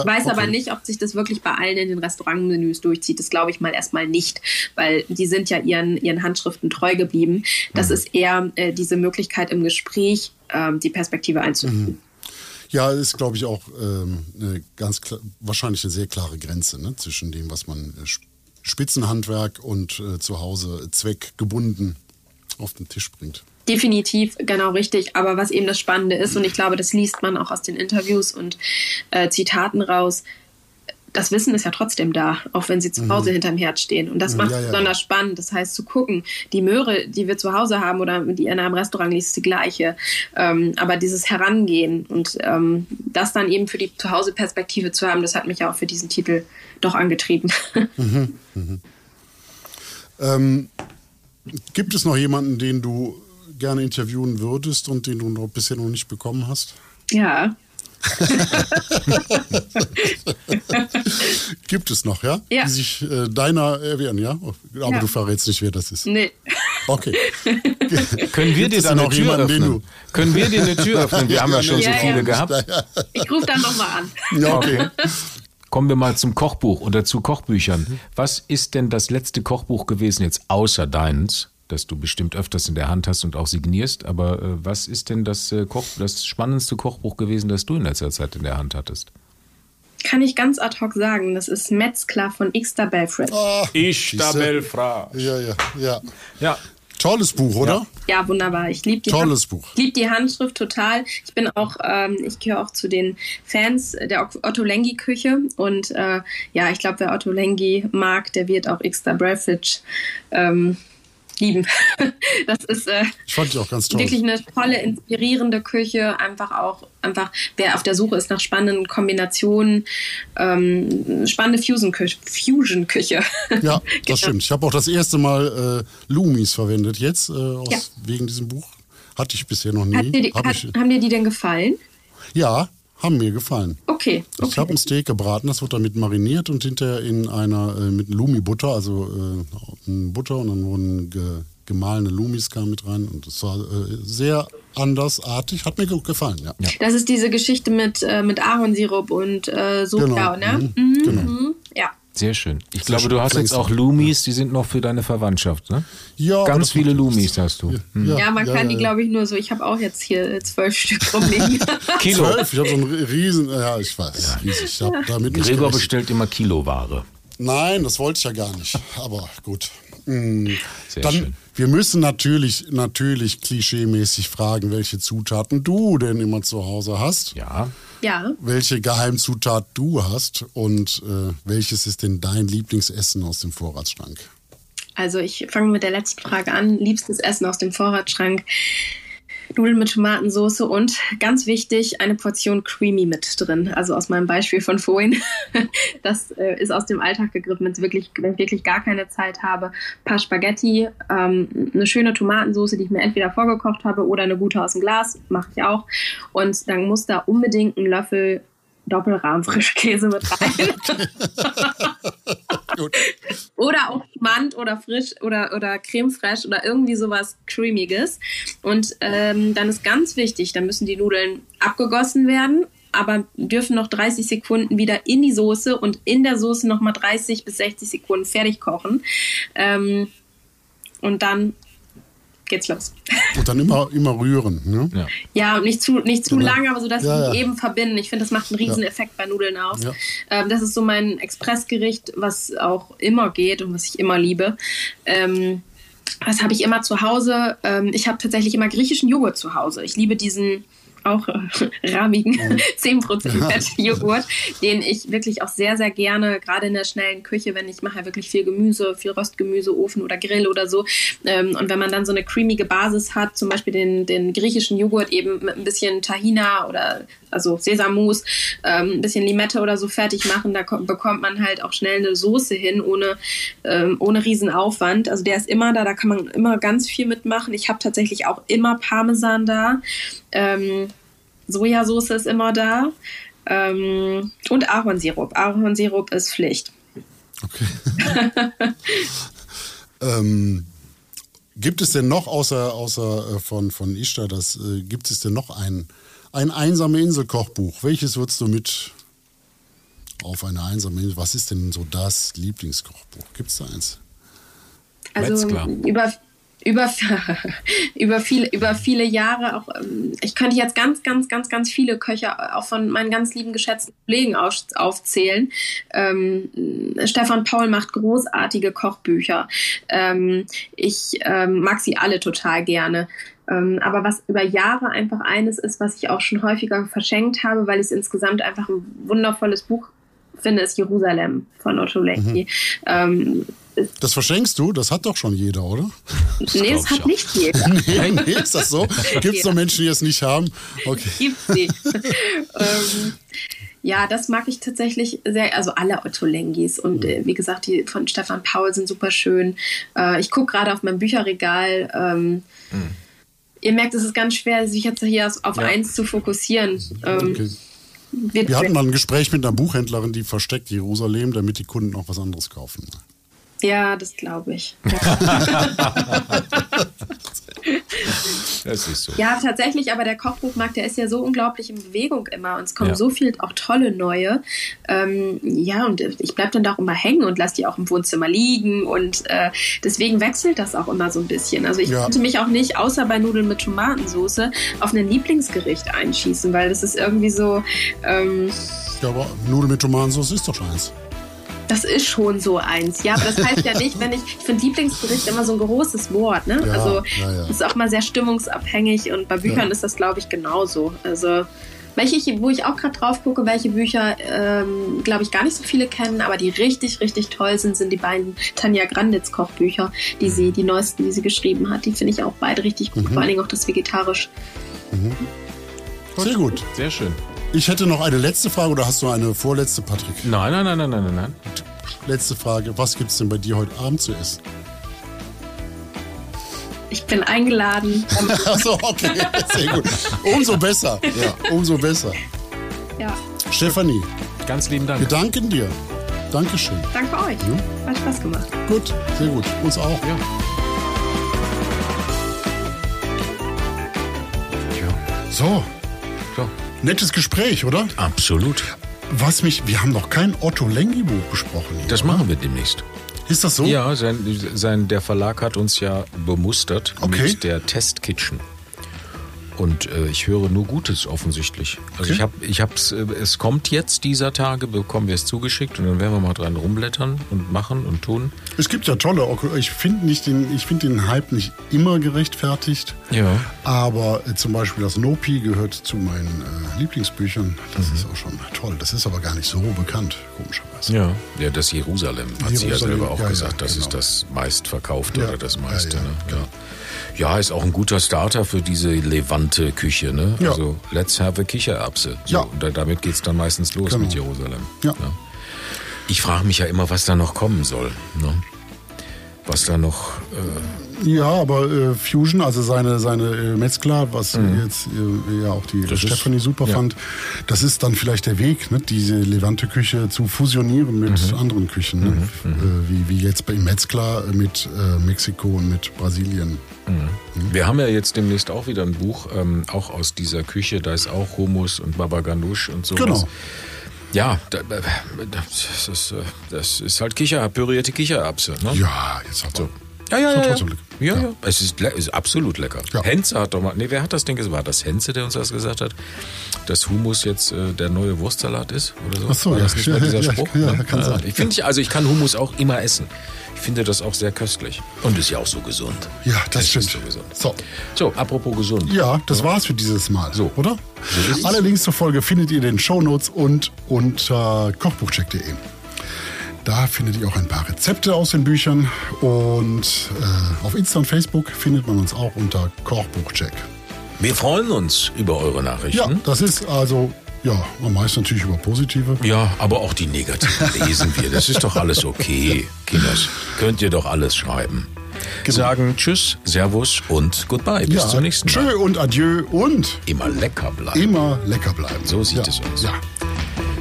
ich weiß okay. aber nicht, ob sich das wirklich bei allen in den Restaurantmenüs durchzieht. Das glaube ich mal erstmal nicht, weil die sind ja ihren, ihren Handschriften treu geblieben. Das mhm. ist eher äh, diese Möglichkeit im Gespräch, äh, die Perspektive einzunehmen. Mhm. Ja, ist, glaube ich, auch ähm, eine ganz klar, wahrscheinlich eine sehr klare Grenze ne, zwischen dem, was man äh, Spitzenhandwerk und äh, zu Hause zweckgebunden auf den Tisch bringt. Definitiv, genau richtig. Aber was eben das Spannende ist, und ich [clears throat] glaube, das liest man auch aus den Interviews und äh, Zitaten raus, das Wissen ist ja trotzdem da, auch wenn sie zu Hause mhm. hinterm Herd stehen. Und das macht ja, ja, besonders ja. spannend. Das heißt, zu gucken, die Möhre, die wir zu Hause haben oder die in einem Restaurant liegt, ist die gleiche. Ähm, aber dieses Herangehen und ähm, das dann eben für die Zuhause-Perspektive zu haben, das hat mich ja auch für diesen Titel doch angetrieben. [laughs] Mhm. Mhm. Ähm, gibt es noch jemanden, den du gerne interviewen würdest und den du noch bisher noch nicht bekommen hast? Ja, [laughs] gibt es noch, ja? Ja. Die sich äh, deiner erwehren, ja? Aber Ja. du verrätst nicht, wer das ist. Nee. Okay. [laughs] Können wir dir es da denn eine noch Tür jemanden, den öffnen? Können wir dir eine Tür [laughs] öffnen? Wir haben ja schon so Ja, ja. viele gehabt. Ich rufe dann nochmal an. Ja, okay. Kommen wir mal zum Kochbuch oder zu Kochbüchern. Was ist denn das letzte Kochbuch gewesen, jetzt außer deins, das du bestimmt öfters in der Hand hast und auch signierst? Aber äh, was ist denn das, äh, Koch, das spannendste Kochbuch gewesen, das du in letzter Zeit in der Hand hattest? Kann ich ganz ad hoc sagen, das ist Metzger von Xter Belfred. Ah, Ich, Siehste? Belfra. ja, ja, ja. Ja, Tolles Buch, oder? Ja, wunderbar. Ich liebe die, Tolles Hand- Buch. Ich lieb die Handschrift total. Ich bin auch, ähm, ich gehöre auch zu den Fans der Otto Lengi Küche und äh, ja, ich glaube, wer Otto Lengi mag, der wird auch Xter Belfred ähm, lieben. [laughs] das ist äh, Ich fand die auch ganz toll. wirklich eine tolle, inspirierende Küche. Einfach auch, einfach, wer auf der Suche ist nach spannenden Kombinationen, ähm, spannende Fusion-Küche. Fusion-Küche. Ja, [laughs] das Genau. stimmt. Ich habe auch das erste Mal äh, Lumis verwendet jetzt, äh, aus, Ja. wegen diesem Buch. Hatte ich bisher noch nie. Die, Hab hat, ich, haben dir die denn gefallen? ja, haben mir gefallen. Okay. Ich okay. habe ein Steak gebraten, das wird damit mariniert und hinterher in einer äh, mit Lumi-Butter, also äh, Butter und dann wurden ge, gemahlene Lumis kam mit rein und es war äh, sehr andersartig, hat mir ge- gefallen, ja. Das ist diese Geschichte mit, äh, mit Ahornsirup und äh, Soja, Genau, ne? mhm, Mhm, genau. mhm, Ja. Sehr schön. Ich Sehr glaube, schön. du hast jetzt auch. Lumis, die sind noch für deine Verwandtschaft, ne? Ja, Ganz viele ja Lumis hast du. Ja, man kann die, ja. glaube ich, nur so. Ich habe auch jetzt hier zwölf Stück rumliegen. [laughs] Kilo. Zwölf, ich habe so einen riesen, ja, ich weiß, riesig. Ich damit Gregor bestellt immer Kiloware. Nein, das wollte ich ja gar nicht. Aber gut. Mm, Sehr Dann, schön. Wir müssen natürlich, natürlich klischeemäßig fragen, welche Zutaten du denn immer zu Hause hast. Ja. ja. Welche Geheimzutat du hast und äh, welches ist denn dein Lieblingsessen aus dem Vorratsschrank? Also ich fange mit der letzten Frage an. Liebstes Essen aus dem Vorratsschrank. Nudeln mit Tomatensauce und ganz wichtig, eine Portion Creamy mit drin. Also aus meinem Beispiel von vorhin. [laughs] Das äh, ist aus dem Alltag gegriffen, wenn, wirklich, wenn ich wirklich gar keine Zeit habe. Ein paar Spaghetti, ähm, eine schöne Tomatensauce, die ich mir entweder vorgekocht habe oder eine gute aus dem Glas, mache ich auch. Und dann muss da unbedingt ein Löffel Doppelrahm Frischkäse mit rein. [laughs] Oder auch Schmand oder frisch oder, oder Creme fraiche oder irgendwie sowas Creamiges. Und ähm, dann ist ganz wichtig, dann müssen die Nudeln abgegossen werden, aber dürfen noch 30 Sekunden wieder in die Soße und in der Soße nochmal 30 bis 60 Sekunden fertig kochen. Ähm, und dann geht's los. Und dann immer, immer rühren. Ne? ja. Ja, und nicht zu, nicht zu Genau. lange, aber so, dass Ja, sie ja. die eben verbinden. Ich finde, das macht einen riesen Effekt bei Nudeln aus. Ja. Ähm, das ist so mein Expressgericht, was auch immer geht und was ich immer liebe. Ähm, das habe ich immer zu Hause. Ähm, ich habe tatsächlich immer griechischen Joghurt zu Hause. Ich liebe diesen auch äh, rahmigen 10% Fettjoghurt, den ich wirklich auch sehr, sehr gerne, gerade in der schnellen Küche, wenn ich mache ja wirklich viel Gemüse, viel Röstgemüse, Ofen oder Grill oder so. Ähm, und wenn man dann so eine creamige Basis hat, zum Beispiel den, den griechischen Joghurt eben mit ein bisschen Tahina oder also Sesammus, ähm, ein bisschen Limette oder so fertig machen, da kommt, bekommt man halt auch schnell eine Soße hin, ohne, ähm, ohne Riesenaufwand. Also der ist immer da, da kann man immer ganz viel mitmachen. Ich habe tatsächlich auch immer Parmesan da. Ähm, Sojasauce ist immer da. Ähm, und Ahornsirup. Ahornsirup ist Pflicht. Okay. [laughs] ähm, gibt es denn noch, außer, außer äh, von, von Ishtar, das, äh, gibt es denn noch ein, ein einsame Insel-Kochbuch? Welches würdest du mit auf eine einsame Insel? Was ist denn so das Lieblingskochbuch? Gibt es da eins? Also Metzger. über, über, [laughs] über, viele, über viele Jahre auch, ähm, ich könnte jetzt ganz, ganz, ganz, ganz viele Köche auch von meinen ganz lieben geschätzten Kollegen auf, aufzählen. Ähm, Stefan Paul macht großartige Kochbücher. Ähm, ich ähm, mag sie alle total gerne. Ähm, aber was über Jahre einfach eines ist, was ich auch schon häufiger verschenkt habe, weil ich es insgesamt einfach ein wundervolles Buch finde, ist Jerusalem von Otto Lenki. Ähm, Das verschenkst du? Das hat doch schon jeder, oder? nee, glaub [laughs] das hat auch. nicht jeder. [laughs] nee, nee, ist das so? [laughs] Gibt es noch. Menschen, die es nicht haben? Okay. Gibt sie. ähm, ja, das mag ich tatsächlich sehr, also alle Otto Lengis und äh, wie gesagt, die von Stefan Paul sind super schön. Äh, ich gucke gerade auf mein Bücherregal. Ähm, Ihr merkt, es ist ganz schwer, sich jetzt hier auf Ja. eins zu fokussieren. Ähm, okay. Wir hatten mal ein Gespräch mit einer Buchhändlerin, die versteckt Jerusalem, damit die Kunden auch was anderes kaufen. Ja, das glaube ich. [laughs] Ja. Das ist so. Ja, tatsächlich, aber der Kochbuchmarkt, der ist ja so unglaublich in Bewegung immer und es kommen Ja. so viel auch tolle neue. Ähm, ja, und ich bleibe dann da auch immer hängen und lasse die auch im Wohnzimmer liegen und äh, deswegen wechselt das auch immer so ein bisschen. Also ich Ja. konnte mich auch nicht, außer bei Nudeln mit Tomatensauce, auf ein Lieblingsgericht einschießen, weil das ist irgendwie so, ähm, Ja, aber Nudeln mit Tomatensauce ist doch schon eins. Das ist schon so eins. Ja, aber das heißt ja nicht, wenn ich, ich finde Lieblingsgericht immer so ein großes Wort, ne? Ja, also ja, ist auch mal sehr stimmungsabhängig und bei Büchern Ja. ist das, glaube ich, genauso. Also welche, ich, wo ich auch gerade drauf gucke, welche Bücher, ähm, glaube ich, gar nicht so viele kennen, aber die richtig, richtig toll sind, sind die beiden Tanja Granditz Kochbücher, die sie, die neuesten, die sie geschrieben hat. Die finde ich auch beide richtig Mhm. gut, vor allen Dingen auch das Vegetarisch. Sehr gut. Sehr schön. Ich hätte noch eine letzte Frage oder hast du eine vorletzte, Patrick? Nein, nein, nein, nein, nein, nein. Letzte Frage. Was gibt es denn bei dir heute Abend zu essen? Ich bin eingeladen. [laughs] Achso, okay. [laughs] Sehr gut. Umso besser. Ja, umso besser. ja, Stefanie, Ganz lieben wir Dank. danken dir. Dankeschön. danke euch. Hat Spaß gemacht. Gut, sehr gut. Uns auch. Ja. So, So. Nettes Gespräch, oder? Absolut. Was mich, wir haben noch kein Otto Lengi Buch besprochen. hier, Das oder? machen wir demnächst. Ist das so? Ja, sein, sein, der Verlag hat uns ja bemustert Okay. mit der Test Kitchen. Und äh, ich höre nur Gutes offensichtlich. Also Okay. ich habe, ich hab's, äh, es kommt jetzt dieser Tage, bekommen wir es zugeschickt und dann werden wir mal dran rumblättern und machen und tun. Es gibt ja tolle, ich finde nicht den, ich finde den Hype nicht immer gerechtfertigt. Ja. Aber äh, zum Beispiel das Nopi gehört zu meinen äh, Lieblingsbüchern. Mhm. Das ist auch schon toll. Das ist aber gar nicht so bekannt, komischerweise. Ja. Ja, das Jerusalem hat sie ja Jerusalem, selber auch ja, ja, gesagt. das genau. ist das meistverkaufte Ja, oder das ja, meiste. ja, ne? genau. Ja. ja, ist auch ein guter Starter für diese Levante-Küche. Ne? Ja. Also, let's have a Kichererbse. So, Ja. Und da, damit geht's dann meistens los Genau. mit Jerusalem. Ja. Ich frage mich ja immer, was da noch kommen soll. Ne? Was da noch. Äh, Ja, aber äh, Fusion, also seine, seine äh, Metzger, was jetzt äh, ja auch die Mhm. Das ist- Stephanie super ja. fand, das ist dann vielleicht der Weg, ne, diese Levante-Küche zu fusionieren mit Mhm. anderen Küchen. Ne? Äh, wie, wie jetzt bei Metzger mit äh, Mexiko und mit Brasilien. Wir haben ja jetzt demnächst auch wieder ein Buch, ähm, auch aus dieser Küche. Da ist auch Hummus und Baba Ganoush und sowas. Genau. Ja, äh, das, ist, äh, das ist halt Kicher, pürierte Kichererbse. Ne? Ja, jetzt aber. So. Ja, ja, ja. Ja, ja. Ja. ja. Es ist, le- ist absolut lecker. Ja. Henze hat doch mal, nee, wer hat das Ding gesagt? War das Henze, der uns das gesagt hat? Dass Hummus jetzt äh, der neue Wurstsalat ist oder so? Ach so, War ja. das nicht mal dieser Ja, Spruch? ja, Ne? kann sein. Ich finde, also ich kann Hummus auch immer essen. Ich finde das auch sehr köstlich. Und ist ja auch so gesund. Ja, das Es stimmt. Ist so gesund. So. So, apropos gesund. Ja, das war's für dieses Mal, So. oder? es. Alle Links zur Folge findet ihr in den Shownotes und unter kochbuchcheck.de. Da findet ihr auch ein paar Rezepte aus den Büchern und äh, auf Insta und Facebook findet man uns auch unter Kochbuchcheck. Wir freuen uns über eure Nachrichten. Ja, das ist also, ja, am meisten natürlich über positive. Ja, aber auch die negativen [laughs] lesen wir. Das ist doch alles okay, Kinders. Könnt ihr doch alles schreiben. Sagen Tschüss, Servus und Goodbye. Bis ja, zum nächsten Mal. Tschö und Adieu und Immer lecker bleiben. immer lecker bleiben. So sieht ja. es aus. Ja,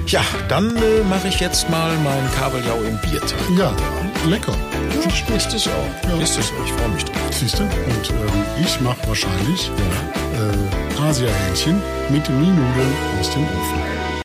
Ja, dann äh, mache ich jetzt mal mein Kabeljau im Bierteig. ja lecker. Ist es auch. Ja. Ist es auch. Ich freue mich drauf. Siehst du? Und ähm, ich mache wahrscheinlich äh, Asia-Hähnchen mit Mienudeln aus dem Ofen.